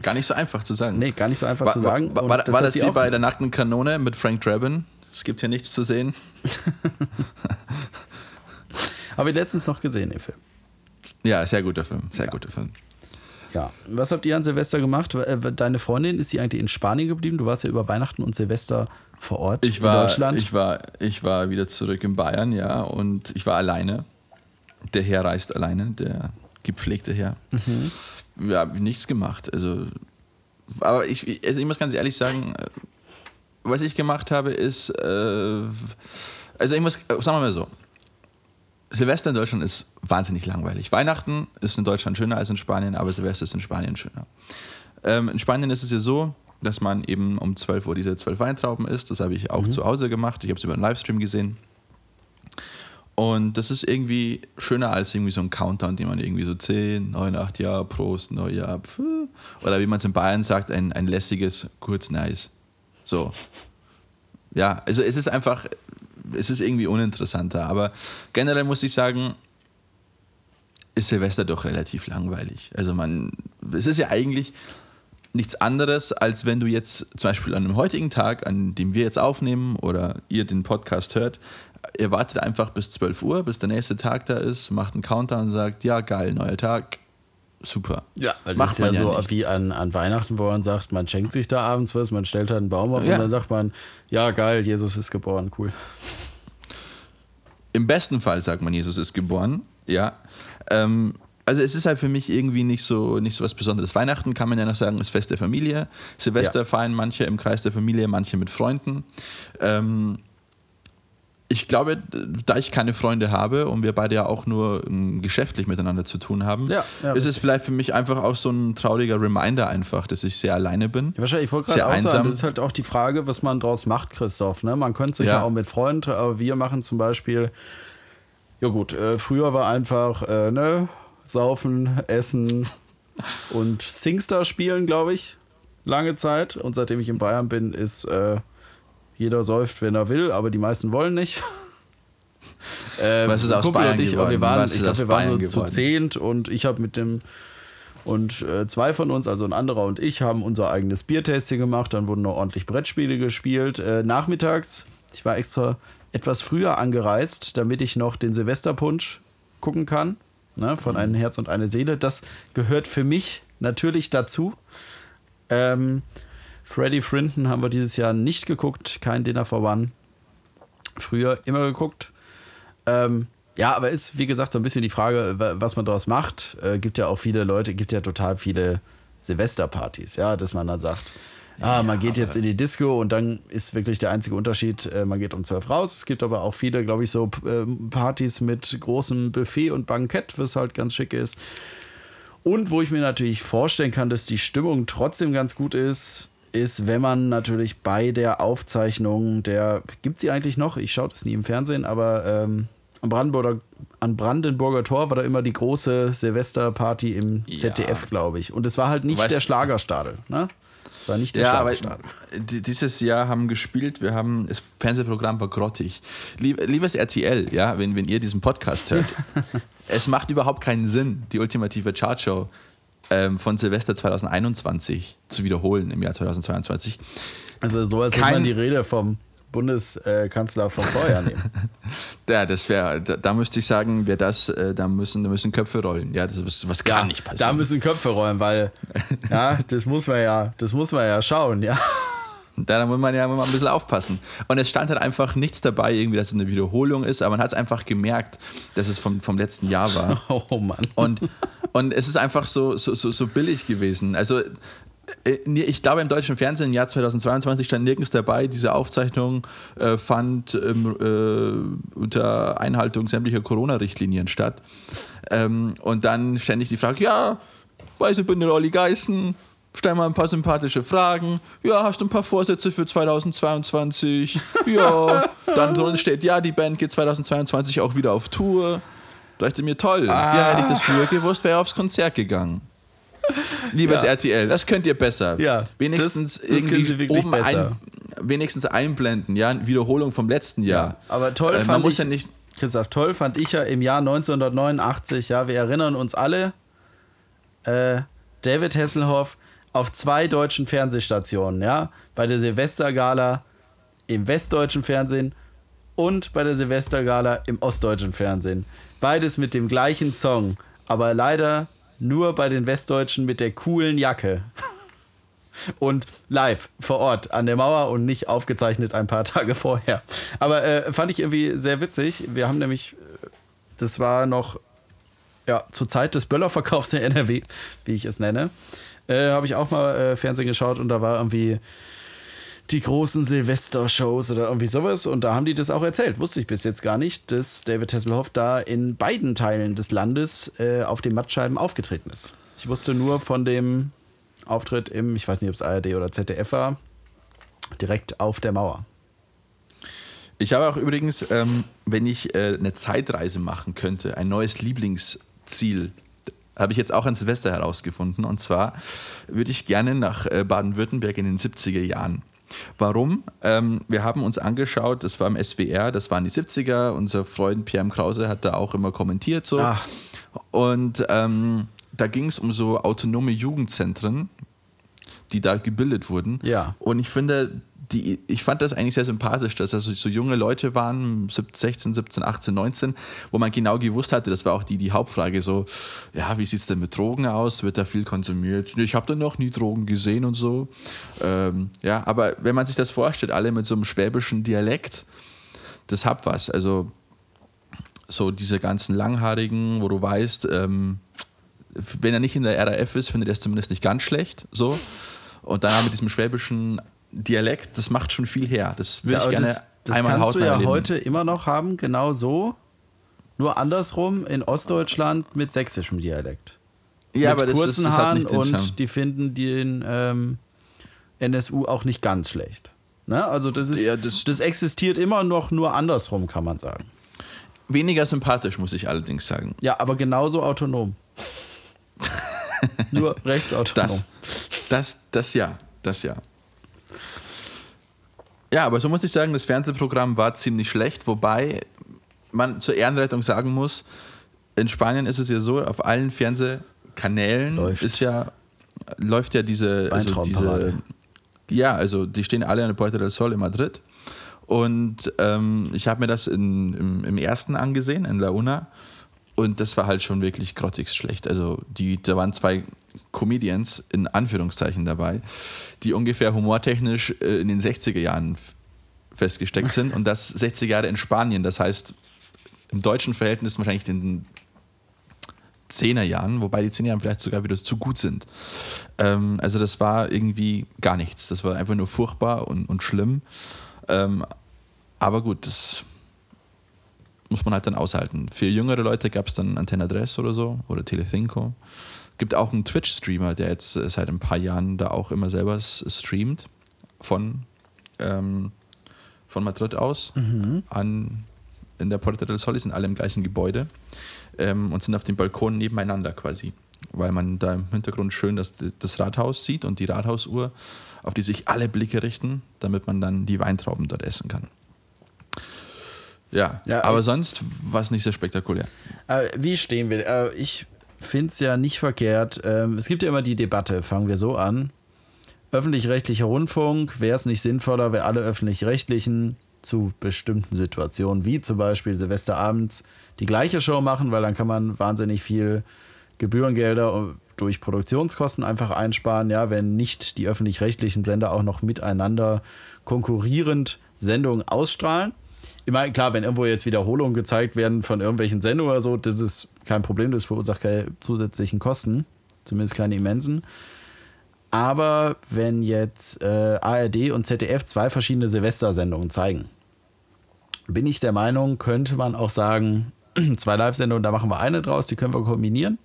Speaker 2: Gar nicht so einfach zu sagen.
Speaker 1: Nee, gar nicht so einfach
Speaker 2: War,
Speaker 1: zu sagen.
Speaker 2: war, war,
Speaker 1: das
Speaker 2: war das
Speaker 1: sie
Speaker 2: wie bei der nackten Kanone mit Frank Drabin? Es gibt hier nichts zu sehen.
Speaker 1: Habe ich letztens noch gesehen, den Film.
Speaker 2: Ja, sehr guter Film. Sehr guter Film.
Speaker 1: Ja. Was habt ihr an Silvester gemacht? Äh, Deine Freundin, ist sie eigentlich in Spanien geblieben? Du warst ja über Weihnachten und Silvester vor Ort
Speaker 2: Ich
Speaker 1: in
Speaker 2: war,
Speaker 1: Deutschland.
Speaker 2: ich, war, ich war wieder zurück in Bayern, ja, und ich war alleine. Der Herr reist alleine, der gepflegte Herr. Wir haben nichts gemacht. Also, aber ich, also ich muss ganz ehrlich sagen, was ich gemacht habe, ist, äh, also ich muss, sagen wir mal so, Silvester in Deutschland ist wahnsinnig langweilig. Weihnachten ist in Deutschland schöner als in Spanien, aber Silvester ist in Spanien schöner. Ähm, in Spanien ist es ja so, dass man eben um 12 Uhr diese 12 Weintrauben isst. Das habe ich auch zu Hause gemacht. Ich habe es über einen Livestream gesehen. Und das ist irgendwie schöner als irgendwie so ein Countdown, den man irgendwie so 10, 9, 8 Jahre, Prost, Neujahr, pf, oder wie man es in Bayern sagt, ein, ein lässiges, kurz nice. So. Ja, also es ist einfach, es ist irgendwie uninteressanter. Aber generell muss ich sagen, ist Silvester doch relativ langweilig. Also man, es ist ja eigentlich nichts anderes, als wenn du jetzt zum Beispiel an einem heutigen Tag, an dem wir jetzt aufnehmen oder ihr den Podcast hört, ihr wartet einfach bis 12 Uhr, bis der nächste Tag da ist, macht einen Countdown und sagt, ja geil, neuer Tag, super.
Speaker 1: Ja, weil das
Speaker 2: Macht
Speaker 1: ist ja
Speaker 2: man ja
Speaker 1: so
Speaker 2: nicht.
Speaker 1: wie an, an Weihnachten, wo man sagt, man schenkt sich da abends was, man stellt halt einen Baum auf
Speaker 2: Ja.
Speaker 1: und dann sagt man, ja geil, Jesus ist geboren, cool.
Speaker 2: Im besten Fall sagt man, Jesus ist geboren, ja. Ähm, also es ist halt für mich irgendwie nicht so, nicht so was Besonderes. Weihnachten kann man ja noch sagen, ist Fest der Familie. Silvester
Speaker 1: Ja.
Speaker 2: feiern manche im Kreis der Familie, manche mit Freunden. Ähm, ich glaube, da ich keine Freunde habe und wir beide ja auch nur ähm, geschäftlich miteinander zu tun haben,
Speaker 1: Ja, ja,
Speaker 2: ist es
Speaker 1: richtig.
Speaker 2: vielleicht für mich einfach auch so ein trauriger Reminder einfach, dass ich sehr alleine bin.
Speaker 1: Ja, wahrscheinlich, ich wollte gerade auch sagen,
Speaker 2: einsam.
Speaker 1: das ist halt auch die Frage, was man draus macht, Christoph. Ne? Man könnte sich ja. Auch mit Freunden, aber wir machen zum Beispiel, ja gut, äh, früher war einfach, äh, ne, saufen, essen und Singstar spielen, glaube ich, lange Zeit. Und seitdem ich in Bayern bin, ist äh, jeder säuft, wenn er will, aber die meisten wollen nicht. Äh,
Speaker 2: Was ist aus
Speaker 1: Kumpel
Speaker 2: Bayern
Speaker 1: und ich,
Speaker 2: geworden?
Speaker 1: wir waren, ich glaube, wir waren
Speaker 2: Bayern
Speaker 1: so zu
Speaker 2: geworden?
Speaker 1: zehnt und ich habe mit dem und äh, zwei von uns, also ein anderer und ich, haben unser eigenes Biertasting gemacht. Dann wurden noch ordentlich Brettspiele gespielt. Äh, nachmittags, ich war extra etwas früher angereist, damit ich noch den Silvesterpunsch gucken kann. Ne, von einem Herz und eine Seele. Das gehört für mich natürlich dazu. Ähm, Freddy Frinton haben wir dieses Jahr nicht geguckt. Kein Dinner for One. Früher immer geguckt. Ähm, ja, aber ist, wie gesagt, so ein bisschen die Frage, wa- was man daraus macht. Äh, gibt ja auch viele Leute, gibt ja total viele Silvesterpartys, ja, dass man dann sagt, ah, man geht jetzt in die Disco und dann ist wirklich der einzige Unterschied, äh, man geht um 12 raus. Es gibt aber auch viele, glaube ich, so ähm, Partys mit großem Buffet und Bankett, was halt ganz schick ist. Und wo ich mir natürlich vorstellen kann, dass die Stimmung trotzdem ganz gut ist, ist, wenn man natürlich bei der Aufzeichnung der, gibt sie eigentlich noch? Ich schaue das nie im Fernsehen, aber ähm, am Brandenburger, an Brandenburger Tor war da immer die große Silvesterparty im
Speaker 2: Ja.
Speaker 1: ZDF, glaube ich. Und es war halt nicht
Speaker 2: Weißt-
Speaker 1: der Schlagerstadel, ne? Es war nicht der
Speaker 2: Ja, aber dieses Jahr haben gespielt, wir haben, das Fernsehprogramm war grottig. Lieb, liebes RTL, ja, wenn, wenn ihr diesen Podcast hört, es macht überhaupt keinen Sinn, die ultimative Chartshow ähm, von Silvester 2021 zu wiederholen im Jahr 2022.
Speaker 1: Also so, als würde
Speaker 2: Kein-
Speaker 1: man die Rede vom Bundeskanzler von vorher nehmen.
Speaker 2: Ja, das wäre, da, da müsste ich sagen, wer das, äh, da müssen, da müssen Köpfe rollen. Ja, das ist was gar nicht
Speaker 1: Da
Speaker 2: passieren.
Speaker 1: müssen Köpfe rollen, weil ja, das muss man ja, das muss man ja schauen, ja.
Speaker 2: Da, muss man ja mal ein bisschen aufpassen. Und es stand halt einfach nichts dabei, irgendwie, dass es eine Wiederholung ist, aber man hat es einfach gemerkt, dass es vom, vom letzten Jahr war.
Speaker 1: Oh Mann.
Speaker 2: Und, und es ist einfach so, so, so, so billig gewesen. Also äh, ich glaube, im deutschen Fernsehen im Jahr 2022 stand nirgends dabei, diese Aufzeichnung äh, fand ähm, äh, unter Einhaltung sämtlicher Corona-Richtlinien statt. Ähm, und dann ständig die Frage, ja, Weiße bin der Olli Geißen, stell mal ein paar sympathische Fragen. Ja, hast du ein paar Vorsätze für 2022? Ja. Dann drunter steht, ja, die Band geht 2022 auch wieder auf Tour. Da dachte mir, toll. Ja, hätte ich das früher gewusst, wäre aufs Konzert gegangen. Liebes
Speaker 1: Ja.
Speaker 2: RTL, das könnt ihr besser.
Speaker 1: Ja,
Speaker 2: wenigstens
Speaker 1: das- das
Speaker 2: irgendwie oben. Ein, wenigstens einblenden, ja, Wiederholung vom letzten Jahr.
Speaker 1: Aber toll
Speaker 2: Äh, man
Speaker 1: fand
Speaker 2: muss
Speaker 1: ich,
Speaker 2: ja nicht.
Speaker 1: Christoph, toll fand ich ja im Jahr 1989, ja, wir erinnern uns alle, äh, David Hasselhoff auf zwei deutschen Fernsehstationen, ja, bei der Silvestergala im westdeutschen Fernsehen und bei der Silvestergala im ostdeutschen Fernsehen. Beides mit dem gleichen Song, aber leider nur bei den Westdeutschen mit der coolen Jacke. Und live vor Ort an der Mauer und nicht aufgezeichnet ein paar Tage vorher. Aber äh, fand ich irgendwie sehr witzig. Wir haben nämlich, äh, das war noch ja, zur Zeit des Böllerverkaufs in NRW, wie ich es nenne, äh, habe ich auch mal äh, Fernsehen geschaut und da war irgendwie die großen Silvester-Shows oder irgendwie sowas. Und da haben die das auch erzählt. Wusste ich bis jetzt gar nicht, dass David Hasselhoff da in beiden Teilen des Landes äh, auf den Mattscheiben aufgetreten ist. Ich wusste nur von dem Auftritt im, ich weiß nicht, ob es ARD oder ZDF war, direkt auf der Mauer.
Speaker 2: Ich habe auch übrigens, ähm, wenn ich äh, eine Zeitreise machen könnte, ein neues Lieblingsziel. Habe ich jetzt auch an Silvester herausgefunden. Und zwar würde ich gerne nach äh, Baden-Württemberg in den 70er Jahren. Warum? Ähm, wir haben uns angeschaut, das war im SWR, das waren die 70er. Unser Freund Pierre M. Krause hat da auch immer kommentiert. So.
Speaker 1: Ach.
Speaker 2: Und ähm, da ging es um so autonome Jugendzentren, die da gebildet wurden.
Speaker 1: Ja.
Speaker 2: Und ich finde, die, ich fand das eigentlich sehr sympathisch, dass das so junge Leute waren, 16, 17, 18, 19, wo man genau gewusst hatte, das war auch die, die Hauptfrage, so, ja, wie sieht es denn mit Drogen aus? Wird da viel konsumiert? Ich habe da noch nie Drogen gesehen und so. Ähm, ja, aber wenn man sich das vorstellt, alle mit so einem schwäbischen Dialekt, das hat was. Also so diese ganzen Langhaarigen, wo du weißt, ähm, wenn er nicht in der RAF ist, findet er es zumindest nicht ganz schlecht. So. Und dann mit diesem schwäbischen Dialekt, das macht schon viel her. Das würde
Speaker 1: Ja,
Speaker 2: ich gerne
Speaker 1: das, Das
Speaker 2: einmal
Speaker 1: kannst du ja
Speaker 2: erleben.
Speaker 1: heute immer noch haben, genau so. Nur andersrum in Ostdeutschland mit sächsischem Dialekt.
Speaker 2: Ja,
Speaker 1: mit
Speaker 2: aber das, ist,
Speaker 1: kurzen
Speaker 2: das hat
Speaker 1: Haaren
Speaker 2: nicht den
Speaker 1: und
Speaker 2: Charme.
Speaker 1: die finden den ähm, NSU auch nicht ganz schlecht. Ne? Also das ist
Speaker 2: Ja, das-
Speaker 1: das, existiert immer noch nur andersrum, kann man sagen.
Speaker 2: Weniger sympathisch, muss ich allerdings sagen.
Speaker 1: Ja, aber genauso autonom. nur rechtsautonom.
Speaker 2: Das, das, das ja, das ja. Ja, aber so muss ich sagen, das Fernsehprogramm war ziemlich schlecht, wobei man zur Ehrenrettung sagen muss, in Spanien ist es ja so, auf allen Fernsehkanälen
Speaker 1: Läuft.
Speaker 2: ist ja, läuft ja diese, also diese ja, also die stehen alle an der Puerta del Sol in Madrid. Und ähm, ich habe mir das in, im, im ersten angesehen, in La Una. Und das war halt schon wirklich grottig schlecht. Also die, da waren zwei Comedians in Anführungszeichen dabei, die ungefähr humortechnisch äh, in den 60er Jahren festgesteckt sind. Und das 60 Jahre in Spanien. Das heißt, im deutschen Verhältnis wahrscheinlich in den 10er Jahren, wobei die 10er Jahre vielleicht sogar wieder zu gut sind. Ähm, also das war irgendwie gar nichts. Das war einfach nur furchtbar und, und schlimm. Ähm, aber gut, das muss man halt dann aushalten. Für jüngere Leute gab es dann Antena 3 oder so oder Telecinco. Gibt auch einen Twitch-Streamer, der jetzt äh, seit ein paar Jahren da auch immer selber streamt von, ähm, von Madrid aus an in der Puerta del Sol, sind alle im gleichen Gebäude ähm, und sind auf dem Balkon nebeneinander quasi, weil man da im Hintergrund schön das, das Rathaus sieht und die Rathausuhr, auf die sich alle Blicke richten, damit man dann die Weintrauben dort essen kann. Ja,
Speaker 1: Ja,
Speaker 2: aber
Speaker 1: äh,
Speaker 2: sonst war es nicht sehr spektakulär.
Speaker 1: Äh, wie stehen wir? Ich finde es ja nicht verkehrt. Ähm, es gibt ja immer die Debatte, fangen wir so an. Öffentlich-rechtlicher Rundfunk, wäre es nicht sinnvoller, wäre alle öffentlich-rechtlichen zu bestimmten Situationen, wie zum Beispiel Silvesterabends, die gleiche Show machen, weil dann kann man wahnsinnig viel Gebührengelder durch Produktionskosten einfach einsparen, ja, wenn nicht die öffentlich-rechtlichen Sender auch noch miteinander konkurrierend Sendungen ausstrahlen. Ich meine, klar, wenn irgendwo jetzt Wiederholungen gezeigt werden von irgendwelchen Sendungen oder so, das ist kein Problem, das verursacht keine zusätzlichen Kosten, zumindest keine immensen. Aber wenn jetzt äh, ARD und ZDF zwei verschiedene Silvestersendungen zeigen, bin ich der Meinung, könnte man auch sagen, zwei Live-Sendungen, da machen wir eine draus, die können wir kombinieren.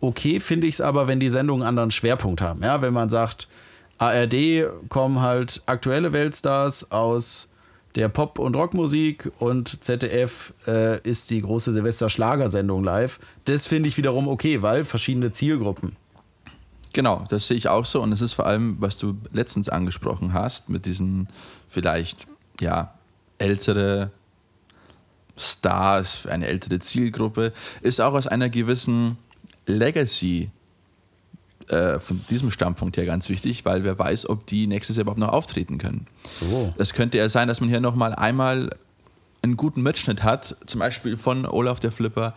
Speaker 1: Okay, finde ich es aber, wenn die Sendungen einen anderen Schwerpunkt haben. Ja, wenn man sagt, ARD kommen halt aktuelle Weltstars aus der Pop- und Rockmusik und ZDF äh, ist die große Silvester-Schlagersendung live. Das finde ich wiederum okay, weil verschiedene Zielgruppen.
Speaker 2: Genau, das sehe ich auch so. Und es ist vor allem, was du letztens angesprochen hast, mit diesen vielleicht, ja, ältere Stars, eine ältere Zielgruppe, ist auch aus einer gewissen Legacy äh, von diesem Standpunkt her ganz wichtig, weil wer weiß, ob die nächstes Jahr überhaupt noch auftreten können.
Speaker 1: So.
Speaker 2: Es könnte ja sein, dass man hier nochmal einmal einen guten Mitschnitt hat, zum Beispiel von Olaf der Flipper,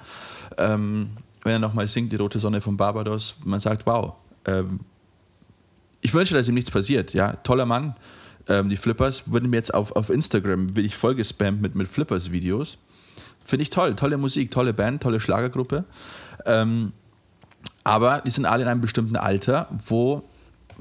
Speaker 2: ähm, wenn er nochmal singt, die rote Sonne von Barbados, man sagt, wow, ähm, ich wünsche, dass ihm nichts passiert, ja, toller Mann. Ähm, die Flippers wurden mir jetzt auf, auf Instagram, will ich voll gespammt mit, mit Flippers-Videos. Finde ich toll, tolle Musik, tolle Band, tolle Schlagergruppe. Ähm, aber die sind alle in einem bestimmten Alter, wo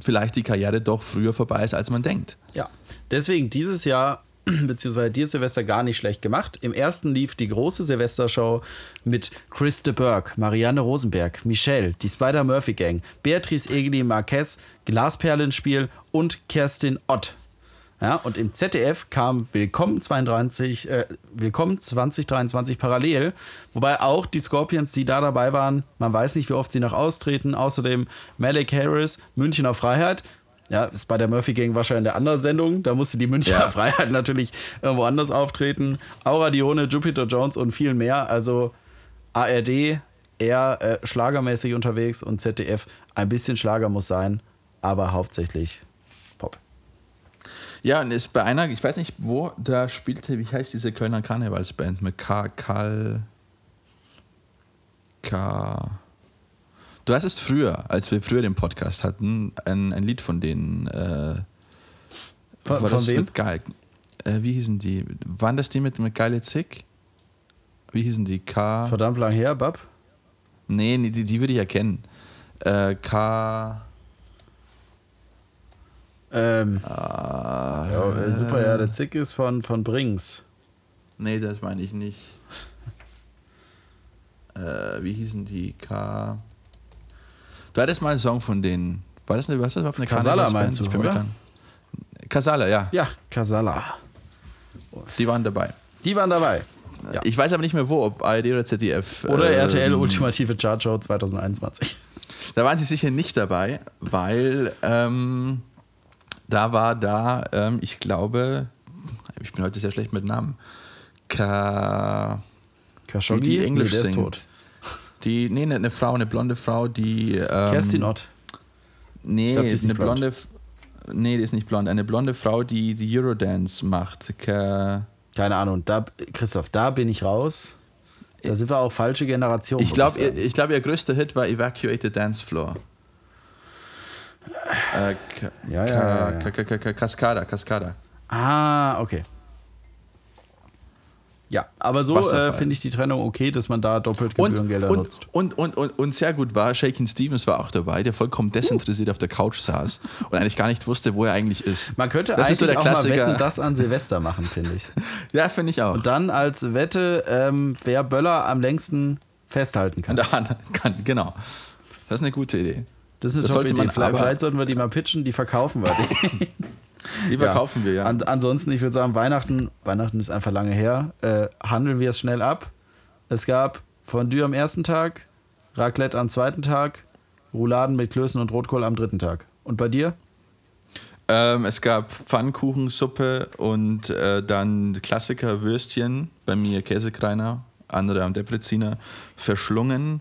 Speaker 2: vielleicht die Karriere doch früher vorbei ist, als man denkt.
Speaker 1: Ja, deswegen dieses Jahr, beziehungsweise dieses Silvester gar nicht schlecht gemacht. Im ersten lief die große Silvestershow mit Chris de Burgh, Marianne Rosenberg, Michelle, die Spider-Murphy-Gang, Beatrice Egli Marquez, Glasperlenspiel und Kerstin Ott. Ja, und im ZDF kam Willkommen 32, äh, Willkommen 2023 parallel, wobei auch die Scorpions, die da dabei waren, man weiß nicht, wie oft sie noch austreten. Außerdem Malik Harris, Münchner Freiheit. Ja, ist bei der Murphy Gang wahrscheinlich in der anderen Sendung. Da musste die Münchner
Speaker 2: Ja.
Speaker 1: Freiheit natürlich irgendwo anders auftreten. Aura Dione, Jupiter Jones und viel mehr. Also ARD eher äh, schlagermäßig unterwegs und ZDF ein bisschen Schlager muss sein, aber hauptsächlich.
Speaker 2: Ja, und ist bei einer, ich weiß nicht wo, da spielte, wie heißt diese Kölner Karnevalsband mit K. Karl. K. Du hast es früher, als wir früher den Podcast hatten, ein, ein Lied von denen. Äh,
Speaker 1: Von,
Speaker 2: war
Speaker 1: von wem?
Speaker 2: Mit geil. Äh, wie hießen die? Waren das die mit, mit Geile Zick? Wie hießen die? K.
Speaker 1: Verdammt lang her, Bab.
Speaker 2: Nee, nee die, die würde ich erkennen. Äh, K.
Speaker 1: Ähm,
Speaker 2: Ah,
Speaker 1: ja, äh, super, ja, der Zick ist von, von Brings.
Speaker 2: Nee, das meine ich nicht. Äh, wie hießen die? K. Du hattest mal einen Song von denen. War das eine, was ist das überhaupt eine
Speaker 1: Kasala meinst du,
Speaker 2: Ich bin
Speaker 1: oder?
Speaker 2: Kasala, ja.
Speaker 1: Ja, Kasala.
Speaker 2: Die waren dabei.
Speaker 1: Die waren dabei. Ja.
Speaker 2: Ich weiß aber nicht mehr wo, ob ARD oder ZDF.
Speaker 1: Oder
Speaker 2: ähm,
Speaker 1: RTL Ultimative Chart Show 2021.
Speaker 2: Da waren sie sicher nicht dabei, weil ähm, da war da, ähm, ich glaube, ich bin heute sehr schlecht mit Namen. Ka
Speaker 1: Khashoggi,
Speaker 2: die, die Englisch
Speaker 1: nee, der ist tot.
Speaker 2: Die, nee, eine, eine Frau, eine blonde Frau, die. Ähm,
Speaker 1: Kerstin Ott.
Speaker 2: Nee,
Speaker 1: Ich glaub, die ist
Speaker 2: eine
Speaker 1: nicht blond.
Speaker 2: blonde. F- Nee, die ist nicht blond. Eine blonde Frau, die die Eurodance macht. Ka
Speaker 1: Keine Ahnung, da, Christoph, da bin ich raus. Da sind wir auch falsche Generation.
Speaker 2: ich glaube, ihr, ich glaub, ihr größter Hit war Evacuate the Dance Floor. Äh,
Speaker 1: Ja, ja, ja,
Speaker 2: Cascada, Cascada.
Speaker 1: Ah, okay. Ja, aber so äh, finde ich die Trennung okay, dass man da doppelt
Speaker 2: Und,
Speaker 1: Gebührengelder
Speaker 2: und,
Speaker 1: nutzt.
Speaker 2: und, und, und, und sehr gut war, Shakin' Stevens war auch dabei, der vollkommen desinteressiert auf der Couch saß und eigentlich gar nicht wusste, wo er eigentlich ist.
Speaker 1: Man könnte
Speaker 2: das
Speaker 1: eigentlich
Speaker 2: so
Speaker 1: auch mal. Wetten, das an Silvester machen, finde ich.
Speaker 2: Ja, finde ich auch.
Speaker 1: Und dann als Wette, ähm, wer Böller am längsten festhalten kann.
Speaker 2: An der Hand kann, genau. Das ist eine gute Idee.
Speaker 1: Das ist eine
Speaker 2: Das sollte
Speaker 1: Idee.
Speaker 2: man
Speaker 1: Vielleicht, vielleicht sollten wir die mal pitchen, die verkaufen wir. Die.
Speaker 2: Die verkaufen wir, ja.
Speaker 1: An, ansonsten, ich würde sagen, Weihnachten, Weihnachten ist einfach lange her. Äh, handeln wir es schnell ab. Es gab Fondue am ersten Tag, Raclette am zweiten Tag, Rouladen mit Klößen und Rotkohl am dritten Tag. Und bei dir?
Speaker 2: Ähm, es gab Pfannkuchensuppe und äh, dann Klassiker Würstchen, bei mir Käsekreiner, andere am Depreziner, verschlungen.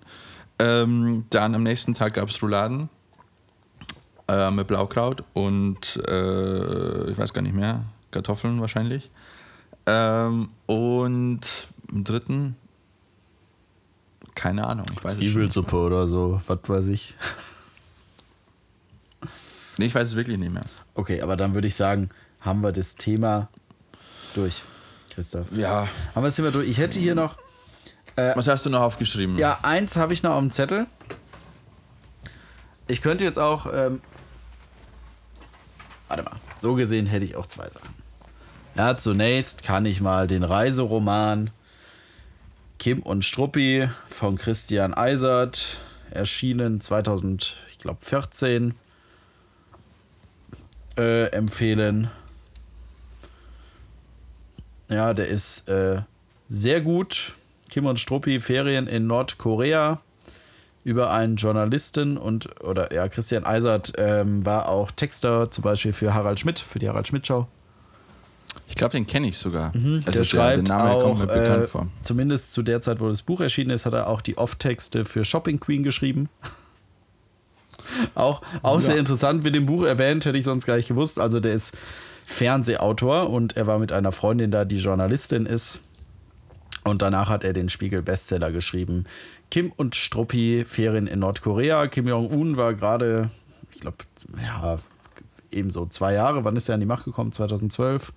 Speaker 2: Ähm, dann am nächsten Tag gab es Rouladen äh, mit Blaukraut und äh, ich weiß gar nicht mehr, Kartoffeln wahrscheinlich. Ähm, und im dritten, keine Ahnung, ich weiß.
Speaker 1: Zwiebelsuppe oder so, was weiß ich.
Speaker 2: Nee, ich weiß es wirklich nicht mehr.
Speaker 1: Okay, aber dann würde ich sagen, haben wir das Thema durch, Christoph.
Speaker 2: Ja.
Speaker 1: Haben wir das Thema durch? Ich hätte hier noch,
Speaker 2: Was hast du noch aufgeschrieben?
Speaker 1: ja, eins habe ich noch auf dem Zettel. Ich könnte jetzt auch, ähm, warte mal, so gesehen hätte ich auch zwei Sachen. Ja, zunächst kann ich mal den Reiseroman Kim und Struppi von Christian Eisert, erschienen 2000, ich glaube 14, äh, empfehlen. Ja, der ist äh, sehr gut. Kim und Struppi Ferien in Nordkorea über einen Journalisten und oder ja Christian Eisert ähm, war auch Texter zum Beispiel für Harald Schmidt für die Harald Schmidt Show.
Speaker 2: Ich glaube, den kenne ich sogar.
Speaker 1: Mhm. der schreibt
Speaker 2: der Name
Speaker 1: auch,
Speaker 2: kommt mir bekannt
Speaker 1: äh,
Speaker 2: vor.
Speaker 1: zumindest zu der Zeit, wo das Buch erschienen ist, hat er auch die Off-Texte für Shopping Queen geschrieben. auch auch sehr interessant, mit dem Buch erwähnt, hätte ich sonst gar nicht gewusst. Also der ist Fernsehautor und er war mit einer Freundin da, die Journalistin ist. Und danach hat er den Spiegel-Bestseller geschrieben. Kim und Struppi, Ferien in Nordkorea. Kim Jong-un war gerade, ich glaube, ja, ebenso zwei Jahre. Wann ist er an die Macht gekommen? 2012.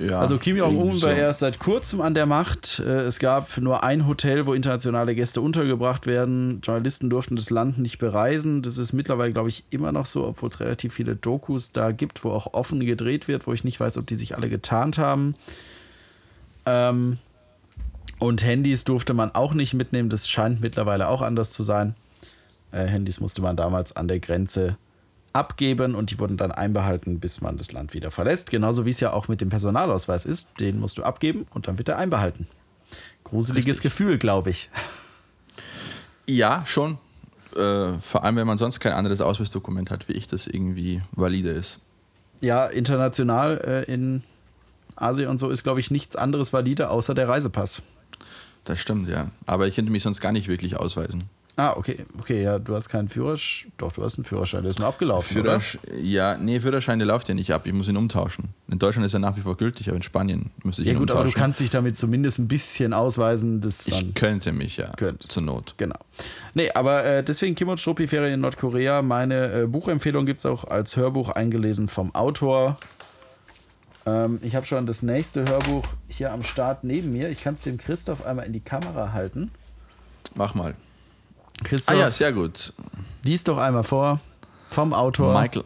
Speaker 2: Ja,
Speaker 1: Also Kim Jong-un war erst seit kurzem an der Macht. Äh, Es gab nur ein Hotel, wo internationale Gäste untergebracht werden. Journalisten durften das Land nicht bereisen. Das ist mittlerweile, glaube ich, immer noch so, obwohl es relativ viele Dokus da gibt, wo auch offen gedreht wird, wo ich nicht weiß, ob die sich alle getarnt haben. Ähm, und Handys durfte man auch nicht mitnehmen. Das scheint mittlerweile auch anders zu sein. Äh, Handys musste man damals an der Grenze abgeben und die wurden dann einbehalten, bis man das Land wieder verlässt. Genauso wie es ja auch mit dem Personalausweis ist. Den musst du abgeben und dann wird er einbehalten. Gruseliges Gefühl, glaube ich.
Speaker 2: Ja, schon. Äh, vor allem, wenn man sonst kein anderes Ausweisdokument hat, wie ich, das irgendwie valide ist.
Speaker 1: Ja, international äh, in Asien und so ist, glaube ich, nichts anderes valide außer der Reisepass.
Speaker 2: Das stimmt, ja. Aber ich könnte mich sonst gar nicht wirklich ausweisen.
Speaker 1: Ah, okay, okay, ja, du hast keinen Führerschein. Doch, du hast einen Führerschein, der ist nur abgelaufen, oder?
Speaker 2: Führersch ja, nee, Führerschein, der läuft ja nicht ab. Ich muss ihn umtauschen. In Deutschland ist er nach wie vor gültig, aber in Spanien müsste ich
Speaker 1: Ja
Speaker 2: ihn
Speaker 1: gut, aber
Speaker 2: umtauschen.
Speaker 1: du kannst dich damit zumindest ein bisschen ausweisen, dass
Speaker 2: ich könnte mich, ja.
Speaker 1: Könntest.
Speaker 2: Zur Not.
Speaker 1: Genau. Nee, aber äh, deswegen Kim und Struppi Ferien in Nordkorea. Meine äh, Buchempfehlung gibt es auch als Hörbuch eingelesen vom Autor. Ähm, ich habe schon das nächste Hörbuch hier am Start neben mir. Ich kann es dem Christoph einmal in die Kamera halten.
Speaker 2: Mach mal. Ah
Speaker 1: Christoph,
Speaker 2: ja, sehr gut.
Speaker 1: lies doch einmal vor vom Autor.
Speaker 2: Michael,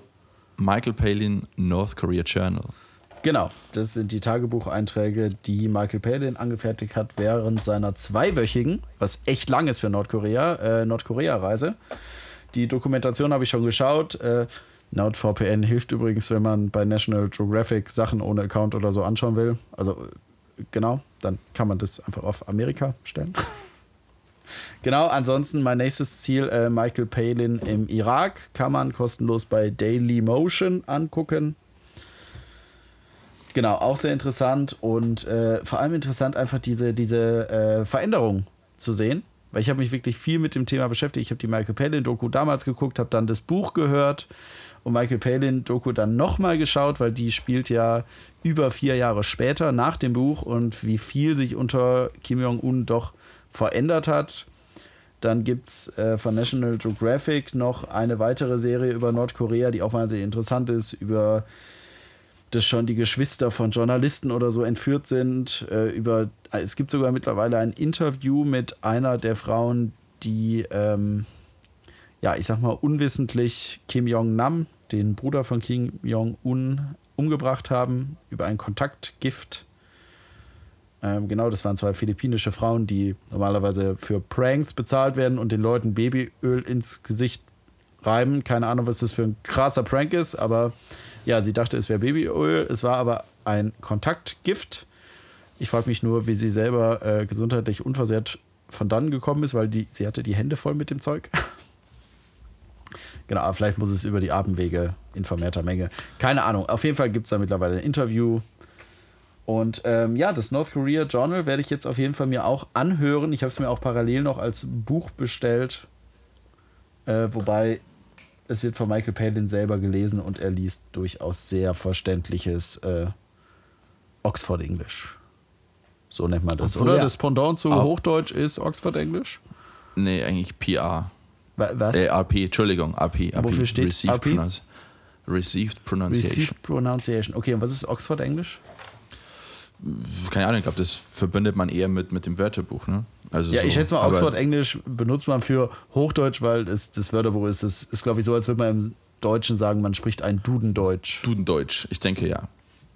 Speaker 2: Michael Palin North Korea Journal.
Speaker 1: Genau, das sind die Tagebucheinträge, die Michael Palin angefertigt hat während seiner zweiwöchigen, was echt lang ist für Nordkorea, äh, Nordkorea-Reise. Die Dokumentation habe ich schon geschaut. Äh, NordVPN hilft übrigens, wenn man bei National Geographic Sachen ohne Account oder so anschauen will. Also genau, dann kann man das einfach auf Amerika stellen. genau, ansonsten mein nächstes Ziel, äh, Michael Palin im Irak, kann man kostenlos bei Daily Motion angucken. Genau, auch sehr interessant und äh, vor allem interessant einfach diese, diese äh, Veränderung zu sehen, weil ich habe mich wirklich viel mit dem Thema beschäftigt. Ich habe die Michael Palin-Doku damals geguckt, habe dann das Buch gehört und Michael Palin-Doku dann nochmal geschaut, weil die spielt ja über vier Jahre später nach dem Buch und wie viel sich unter Kim Jong-un doch verändert hat. Dann gibt es äh, von National Geographic noch eine weitere Serie über Nordkorea, die auch wahnsinnig interessant ist, über dass schon die Geschwister von Journalisten oder so entführt sind. Äh, über, es gibt sogar mittlerweile ein Interview mit einer der Frauen, die, ähm, ja, ich sag mal, unwissentlich Kim Jong-nam, den Bruder von Kim Jong-un, umgebracht haben über ein Kontaktgift. Ähm, genau, das waren zwei philippinische Frauen, die normalerweise für Pranks bezahlt werden und den Leuten Babyöl ins Gesicht reiben. Keine Ahnung, was das für ein krasser Prank ist, aber ja, sie dachte, es wäre Babyöl. Es war aber ein Kontaktgift. Ich frage mich nur, wie sie selber äh, gesundheitlich unversehrt von dann gekommen ist, weil die, sie hatte die Hände voll mit dem Zeug. genau, aber vielleicht muss es über die Abendwege in vermehrter Menge. Keine Ahnung. Auf jeden Fall gibt es da mittlerweile ein Interview. Und ähm, ja, das North Korea Journal werde ich jetzt auf jeden Fall mir auch anhören. Ich habe es mir auch parallel noch als Buch bestellt. Äh, wobei es wird von Michael Palin selber gelesen und er liest durchaus sehr verständliches äh, Oxford English. So nennt man das.
Speaker 2: Obwohl
Speaker 1: Oder
Speaker 2: ja-
Speaker 1: das Pendant zu Hochdeutsch ist Oxford English.
Speaker 2: Nee, eigentlich PR.
Speaker 1: Wa- Was?
Speaker 2: Äh, RP, Entschuldigung, RP. RP
Speaker 1: Wofür steht
Speaker 2: Received,
Speaker 1: RP?
Speaker 2: Pronounce- Received Pronunciation.
Speaker 1: Received Pronunciation. Okay, und was ist Oxford English?
Speaker 2: Keine Ahnung, ich glaube, das verbindet man eher mit, mit dem Wörterbuch. Ne? Also
Speaker 1: Ja,
Speaker 2: so.
Speaker 1: ich schätze mal, Oxford English benutzt man für Hochdeutsch, weil es, das Wörterbuch ist, ist, ist glaube ich, so, als würde man im Deutschen sagen, man spricht ein Dudendeutsch.
Speaker 2: Dudendeutsch, ich denke ja.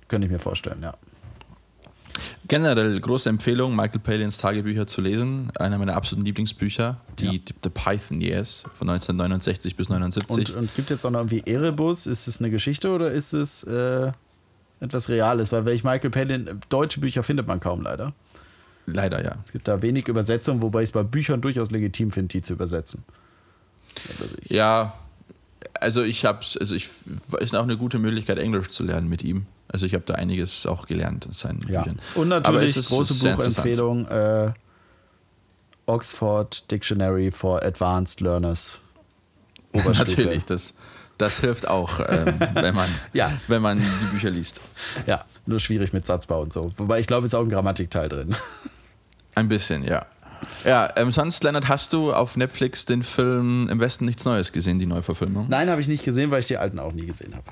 Speaker 1: Könnte ich mir vorstellen, ja.
Speaker 2: Generell große Empfehlung, Michael Palins Tagebücher zu lesen. Einer meiner absoluten Lieblingsbücher, die,
Speaker 1: Ja.
Speaker 2: The Python Years von 1969 bis 1979.
Speaker 1: Und, und gibt jetzt auch noch irgendwie Erebus? Ist es eine Geschichte oder ist es äh, etwas Reales? Weil wenn ich Michael Palin, deutsche Bücher findet man kaum leider.
Speaker 2: Leider ja.
Speaker 1: Es gibt da wenig Übersetzungen, wobei ich es bei Büchern durchaus legitim finde, die zu übersetzen. Also
Speaker 2: Ja, also ich hab's, also ich ist auch eine gute Möglichkeit, Englisch zu lernen mit ihm. Also ich habe da einiges auch gelernt in seinen
Speaker 1: ja.
Speaker 2: Büchern.
Speaker 1: Und natürlich
Speaker 2: es ist
Speaker 1: große. Buchempfehlung: äh, Oxford Dictionary for Advanced Learners.
Speaker 2: Natürlich, das, das hilft auch, ähm, wenn, man,
Speaker 1: Ja.
Speaker 2: wenn man die Bücher liest.
Speaker 1: Ja, nur schwierig mit Satzbau und so. Wobei ich glaube, es ist auch ein Grammatikteil drin.
Speaker 2: Ein bisschen, ja. Ja, ähm, sonst, Leonard, hast du auf Netflix den Film Im Westen nichts Neues gesehen, die Neuverfilmung?
Speaker 1: Nein, habe ich nicht gesehen, weil ich die alten auch nie gesehen habe.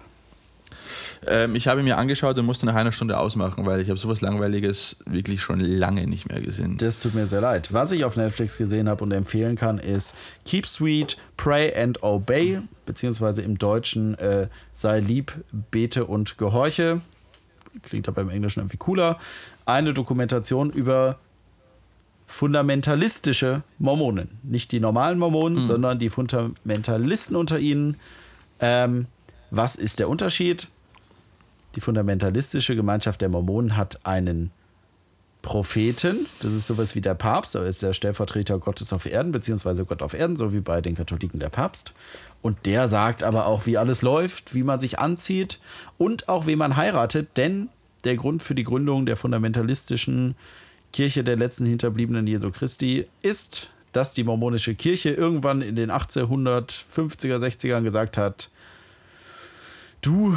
Speaker 2: Ähm, ich habe ihn mir angeschaut und musste nach einer Stunde ausmachen, weil ich habe sowas Langweiliges wirklich schon lange nicht mehr gesehen.
Speaker 1: Das tut mir sehr leid. Was ich auf Netflix gesehen habe und empfehlen kann, ist Keep Sweet, Pray and Obey, beziehungsweise im Deutschen äh, Sei lieb, bete und gehorche. Klingt aber im Englischen irgendwie cooler. Eine Dokumentation über fundamentalistische Mormonen. Nicht die normalen Mormonen, sondern die Fundamentalisten unter ihnen. Ähm, was ist der Unterschied? Die fundamentalistische Gemeinschaft der Mormonen hat einen Propheten, das ist sowas wie der Papst, er ist der Stellvertreter Gottes auf Erden, beziehungsweise Gott auf Erden, so wie bei den Katholiken der Papst. Und der sagt aber auch, wie alles läuft, wie man sich anzieht und auch, wie man heiratet, denn der Grund für die Gründung der fundamentalistischen Kirche der letzten Hinterbliebenen Jesu Christi ist, dass die mormonische Kirche irgendwann in den 1850er, 60ern gesagt hat, du,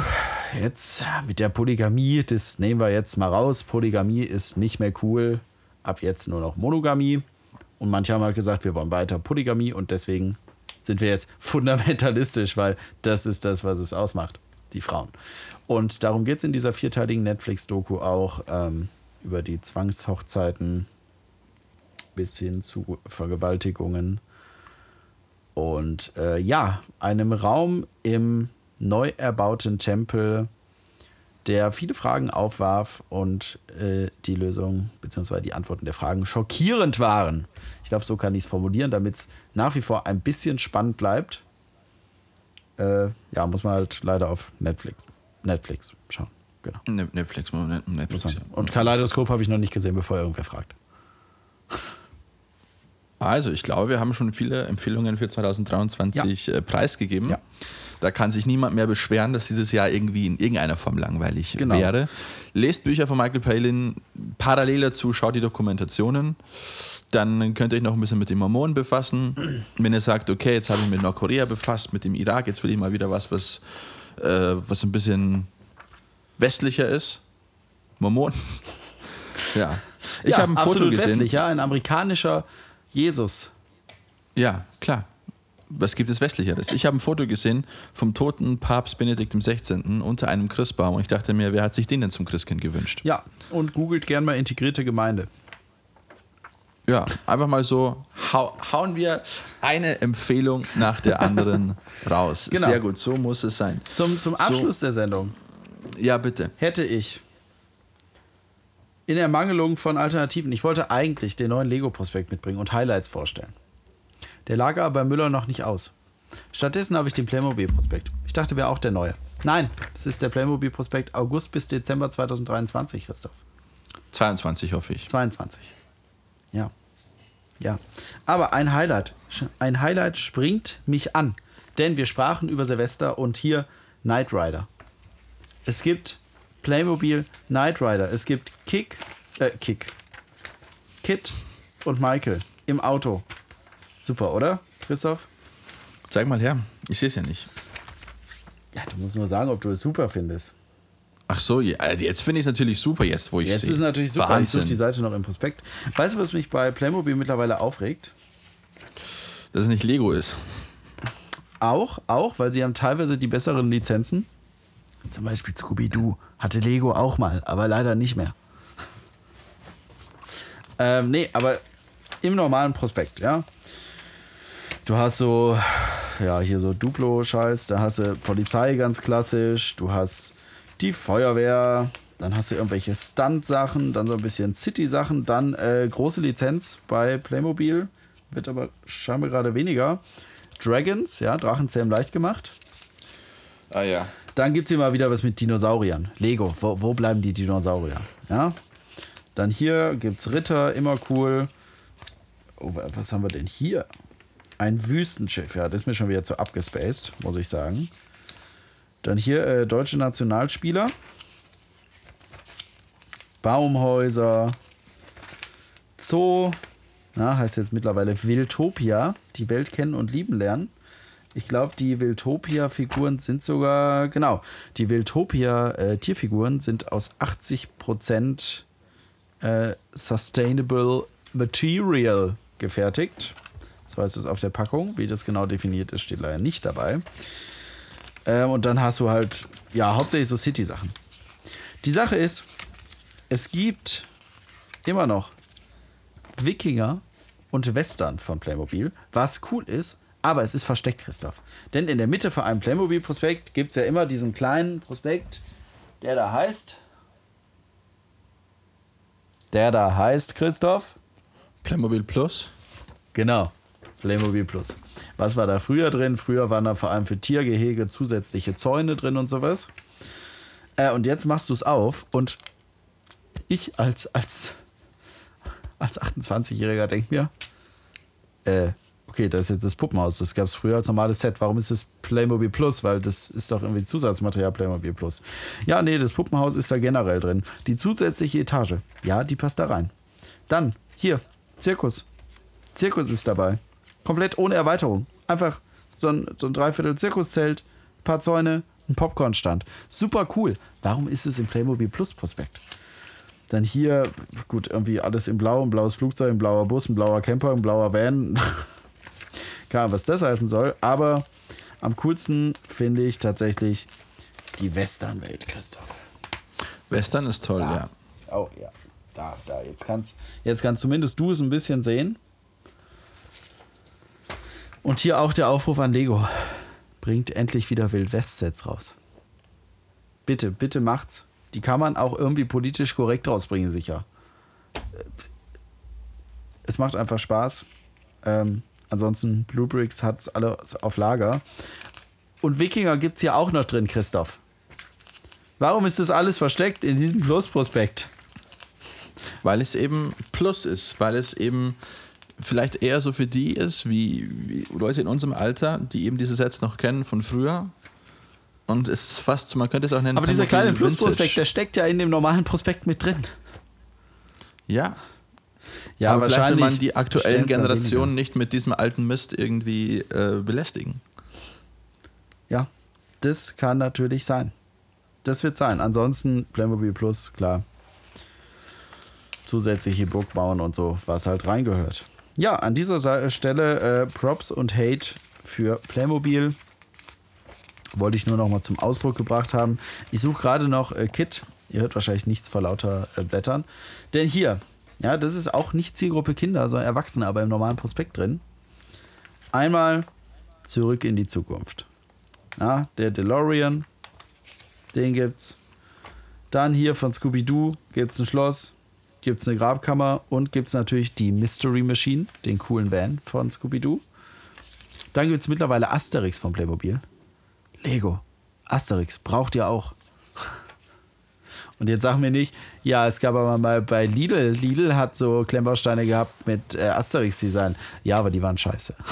Speaker 1: jetzt mit der Polygamie, das nehmen wir jetzt mal raus. Polygamie ist nicht mehr cool. Ab jetzt nur noch Monogamie. Und manche haben halt gesagt, wir wollen weiter Polygamie und deswegen sind wir jetzt fundamentalistisch, weil das ist das, was es ausmacht, die Frauen. Und darum geht es in dieser vierteiligen Netflix-Doku auch ähm, über die Zwangshochzeiten bis hin zu Vergewaltigungen und äh, ja, einem Raum im neu erbauten Tempel, der viele Fragen aufwarf und äh, die Lösung bzw. die Antworten der Fragen schockierend waren. Ich glaube, so kann ich es formulieren, damit es nach wie vor ein bisschen spannend bleibt. Äh, ja, muss man halt leider auf Netflix, Netflix schauen. Genau.
Speaker 2: Ne- Netflix, Moment, Netflix. ja.
Speaker 1: Und Kaleidoskop habe ich noch nicht gesehen, bevor irgendwer fragt.
Speaker 2: Also, ich glaube, wir haben schon viele Empfehlungen für 2023 äh, preisgegeben.
Speaker 1: Ja.
Speaker 2: Da kann sich niemand mehr beschweren, dass dieses Jahr irgendwie in irgendeiner Form langweilig
Speaker 1: Genau.
Speaker 2: wäre. Lest Bücher von Michael Palin, parallel dazu schaut die Dokumentationen. Dann könnt ihr euch noch ein bisschen mit den Mormonen befassen. Wenn ihr sagt, okay, jetzt habe ich mich mit Nordkorea befasst, mit dem Irak, jetzt will ich mal wieder was, was, äh, was ein bisschen westlicher ist. Mormonen. ja. Ich
Speaker 1: ja,
Speaker 2: habe ein Foto
Speaker 1: absolut
Speaker 2: gesehen.
Speaker 1: westlich, ja, ein amerikanischer Jesus.
Speaker 2: Ja, klar. Was gibt es westlicheres? Ich habe ein Foto gesehen vom toten Papst Benedikt XVI. unter einem Christbaum und ich dachte mir, wer hat sich den denn zum Christkind gewünscht?
Speaker 1: Ja, und googelt gern mal integrierte Gemeinde.
Speaker 2: Ja, einfach mal so hau hauen wir eine Empfehlung nach der anderen raus.
Speaker 1: Genau.
Speaker 2: Sehr gut, so muss es sein.
Speaker 1: Zum, zum Abschluss der Sendung
Speaker 2: Ja, bitte.
Speaker 1: hätte ich in Ermangelung von Alternativen, ich wollte eigentlich den neuen Lego-Prospekt mitbringen und Highlights vorstellen. Der lag aber bei Müller noch nicht aus. Stattdessen habe ich den Playmobil-Prospekt. Ich dachte, wäre auch der neue. Nein, es ist der Playmobil-Prospekt August bis Dezember 2023, Christoph.
Speaker 2: 22 hoffe ich.
Speaker 1: 22. Ja. Ja. Aber ein Highlight. Ein Highlight springt mich an. Denn wir sprachen über Silvester und hier Knight Rider. Es gibt Playmobil Knight Rider. Es gibt Kick, äh, Kick. Kit und Michael im Auto. Super, oder, Christoph?
Speaker 2: Zeig mal her, ich sehe es ja nicht.
Speaker 1: Ja, du musst nur sagen, ob du es super findest.
Speaker 2: Ach so, äh, jetzt finde ich es natürlich super, jetzt wo ich
Speaker 1: Jetzt
Speaker 2: sehe.
Speaker 1: ist es natürlich super. Ich
Speaker 2: Wahnsinn.
Speaker 1: suche die Seite noch im Prospekt. Weißt du, was mich bei Playmobil mittlerweile aufregt?
Speaker 2: Dass es nicht Lego ist.
Speaker 1: Auch, auch, weil sie haben teilweise die besseren Lizenzen. Zum Beispiel Scooby-Doo hatte Lego auch mal, aber leider nicht mehr. Ähm, nee, aber im normalen Prospekt, ja. Du hast so, ja, hier so Duplo-Scheiß, da hast du Polizei ganz klassisch, du hast die Feuerwehr, dann hast du irgendwelche Stunt-Sachen, dann so ein bisschen City-Sachen, dann äh, große Lizenz bei Playmobil, wird aber scheinbar gerade weniger. Dragons, ja, Drachenzähmen leicht gemacht.
Speaker 2: Ah ja.
Speaker 1: Dann gibt es hier mal wieder was mit Dinosauriern. Lego, wo, wo bleiben die Dinosaurier? Ja. Dann hier gibt es Ritter, immer cool. Oh, wa- was haben wir denn hier? Ein Wüstenschiff, ja, das ist mir schon wieder zu abgespaced, muss ich sagen. Dann hier äh, deutsche Nationalspieler. Baumhäuser. Zoo. Na, heißt jetzt mittlerweile Wildtopia. Die Welt kennen und lieben lernen. Ich glaube, die Wildtopia-Figuren sind sogar, genau, die Wildtopia-Tierfiguren sind aus 80% äh, Sustainable Material gefertigt. So heißt es auf der Packung. Wie das genau definiert ist, steht leider nicht dabei. Ähm, und dann hast du halt, ja, hauptsächlich so City-Sachen. Die Sache ist, es gibt immer noch Wikinger und Western von Playmobil, was cool ist, aber es ist versteckt, Christoph. Denn in der Mitte von einem Playmobil-Prospekt gibt es ja immer diesen kleinen Prospekt, der da heißt. Der da heißt, Christoph.
Speaker 2: Playmobil Plus.
Speaker 1: Genau. Playmobil Plus. Was war da früher drin? Früher waren da vor allem für Tiergehege zusätzliche Zäune drin und sowas. Äh, und jetzt machst du es auf und ich als, als, als 28-Jähriger denke mir, äh, okay, das ist jetzt das Puppenhaus. Das gab es früher als normales Set. Warum ist das Playmobil Plus? Weil das ist doch irgendwie Zusatzmaterial Playmobil Plus. Ja, nee, das Puppenhaus ist da generell drin. Die zusätzliche Etage, ja, die passt da rein. Dann, hier, Zirkus. Zirkus ist dabei. Komplett ohne Erweiterung. Einfach so ein, so ein Dreiviertel Zirkuszelt, ein paar Zäune, ein Popcornstand. Super cool. Warum ist es im Playmobil Plus Prospekt? Dann hier, gut, irgendwie alles in blau, ein blaues Flugzeug, ein blauer Bus, ein blauer Camper, ein blauer Van. Keine Ahnung, was das heißen soll. Aber am coolsten finde ich tatsächlich die Westernwelt, Christoph.
Speaker 2: Western ist toll, ja.
Speaker 1: Oh ja, da, da. Jetzt kannst, jetzt kannst zumindest du es ein bisschen sehen. Und hier auch der Aufruf an Lego. bringt endlich wieder Wild West Sets raus. Bitte, bitte macht's. Die kann man auch irgendwie politisch korrekt rausbringen, sicher. Es macht einfach Spaß. Ähm, ansonsten, Blue Bricks hat's alles auf Lager. Und Wikinger gibt's hier auch noch drin, Christoph. Warum ist das alles versteckt in diesem Plus-Prospekt?
Speaker 2: Weil es eben Plus ist, weil es eben vielleicht eher so für die ist, wie, wie Leute in unserem Alter, die eben diese Sets noch kennen von früher. Und es ist fast, man könnte es auch nennen.
Speaker 1: Aber dieser kleine Plus-Prospekt, der steckt ja in dem normalen Prospekt mit drin.
Speaker 2: Ja,
Speaker 1: Ja,
Speaker 2: aber vielleicht will
Speaker 1: wahrscheinlich
Speaker 2: man die aktuellen Generationen nicht mit diesem alten Mist irgendwie äh, belästigen.
Speaker 1: Ja, das kann natürlich sein. Das wird sein. Ansonsten Playmobil Plus, klar. Zusätzliche Burg bauen und so, was halt reingehört. Ja, an dieser Stelle äh, Props und Hate für Playmobil. Wollte ich nur noch mal zum Ausdruck gebracht haben. Ich suche gerade noch äh, Kit. Ihr hört wahrscheinlich nichts vor lauter äh, Blättern. Denn hier, ja, das ist auch nicht Zielgruppe Kinder, sondern Erwachsene, aber im normalen Prospekt drin. Einmal zurück in die Zukunft. Ja, der DeLorean, den gibt's. Dann hier von Scooby-Doo gibt's ein Schloss, gibt's eine Grabkammer und gibt's natürlich die Mystery Machine, den coolen Van von Scooby-Doo. Dann gibt's mittlerweile Asterix von Playmobil. Lego, Asterix, braucht ihr auch. Und jetzt sag mir nicht, ja, es gab aber mal bei Lidl, Lidl hat so Klemmbausteine gehabt mit äh, Asterix-Design. Ja, aber die waren scheiße.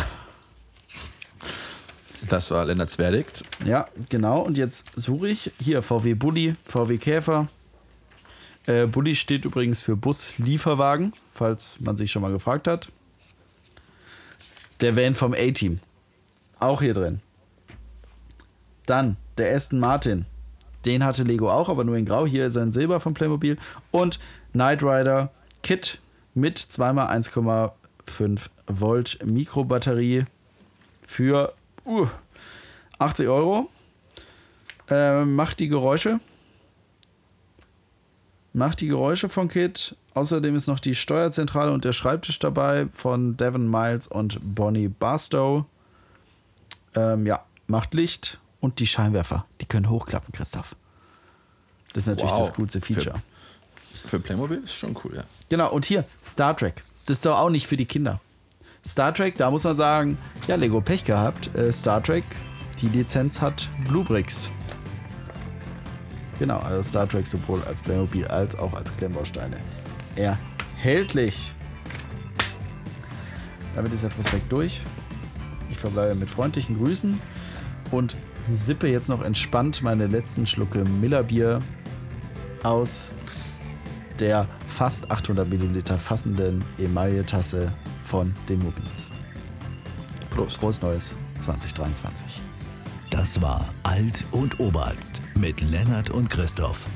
Speaker 2: Das war Lennarts Verdikt.
Speaker 1: Ja, genau. Und jetzt suche ich hier VW Bulli, VW Käfer. Äh, Bulli steht übrigens für Bus-Lieferwagen, falls man sich schon mal gefragt hat. Der Van vom A-Team. Auch hier drin. Dann der Aston Martin. Den hatte Lego auch, aber nur in Grau. Hier ist er in Silber von Playmobil. Und Knight Rider Kit mit 2x1,5 Volt Mikrobatterie für uh, 80 Euro. Äh, macht die Geräusche. Macht die Geräusche von Kit. Außerdem ist noch die Steuerzentrale und der Schreibtisch dabei von Devon Miles und Bonnie Barstow. Ähm, ja, macht Licht und die Scheinwerfer. Die können hochklappen, Christoph. Das ist natürlich
Speaker 2: Wow.
Speaker 1: das coolste Feature.
Speaker 2: Für Playmobil ist schon cool, ja.
Speaker 1: Genau, und hier, Star Trek. Das ist doch auch nicht für die Kinder. Star Trek, da muss man sagen, ja, Lego Pech gehabt. Äh, Star Trek, die Lizenz hat Bluebricks. Genau, also Star Trek sowohl als Playmobil als auch als Klemmbausteine. Erhältlich. Damit ist der Prospekt durch. Ich verbleibe mit freundlichen Grüßen und sippe jetzt noch entspannt meine letzten Schlucke Millerbier aus der fast 800 Milliliter fassenden Emaille-Tasse von den Muggins.
Speaker 2: Prost.
Speaker 1: Frohes Neues 2023.
Speaker 4: Das war Alt und Oberarzt mit Lennart und Christoph.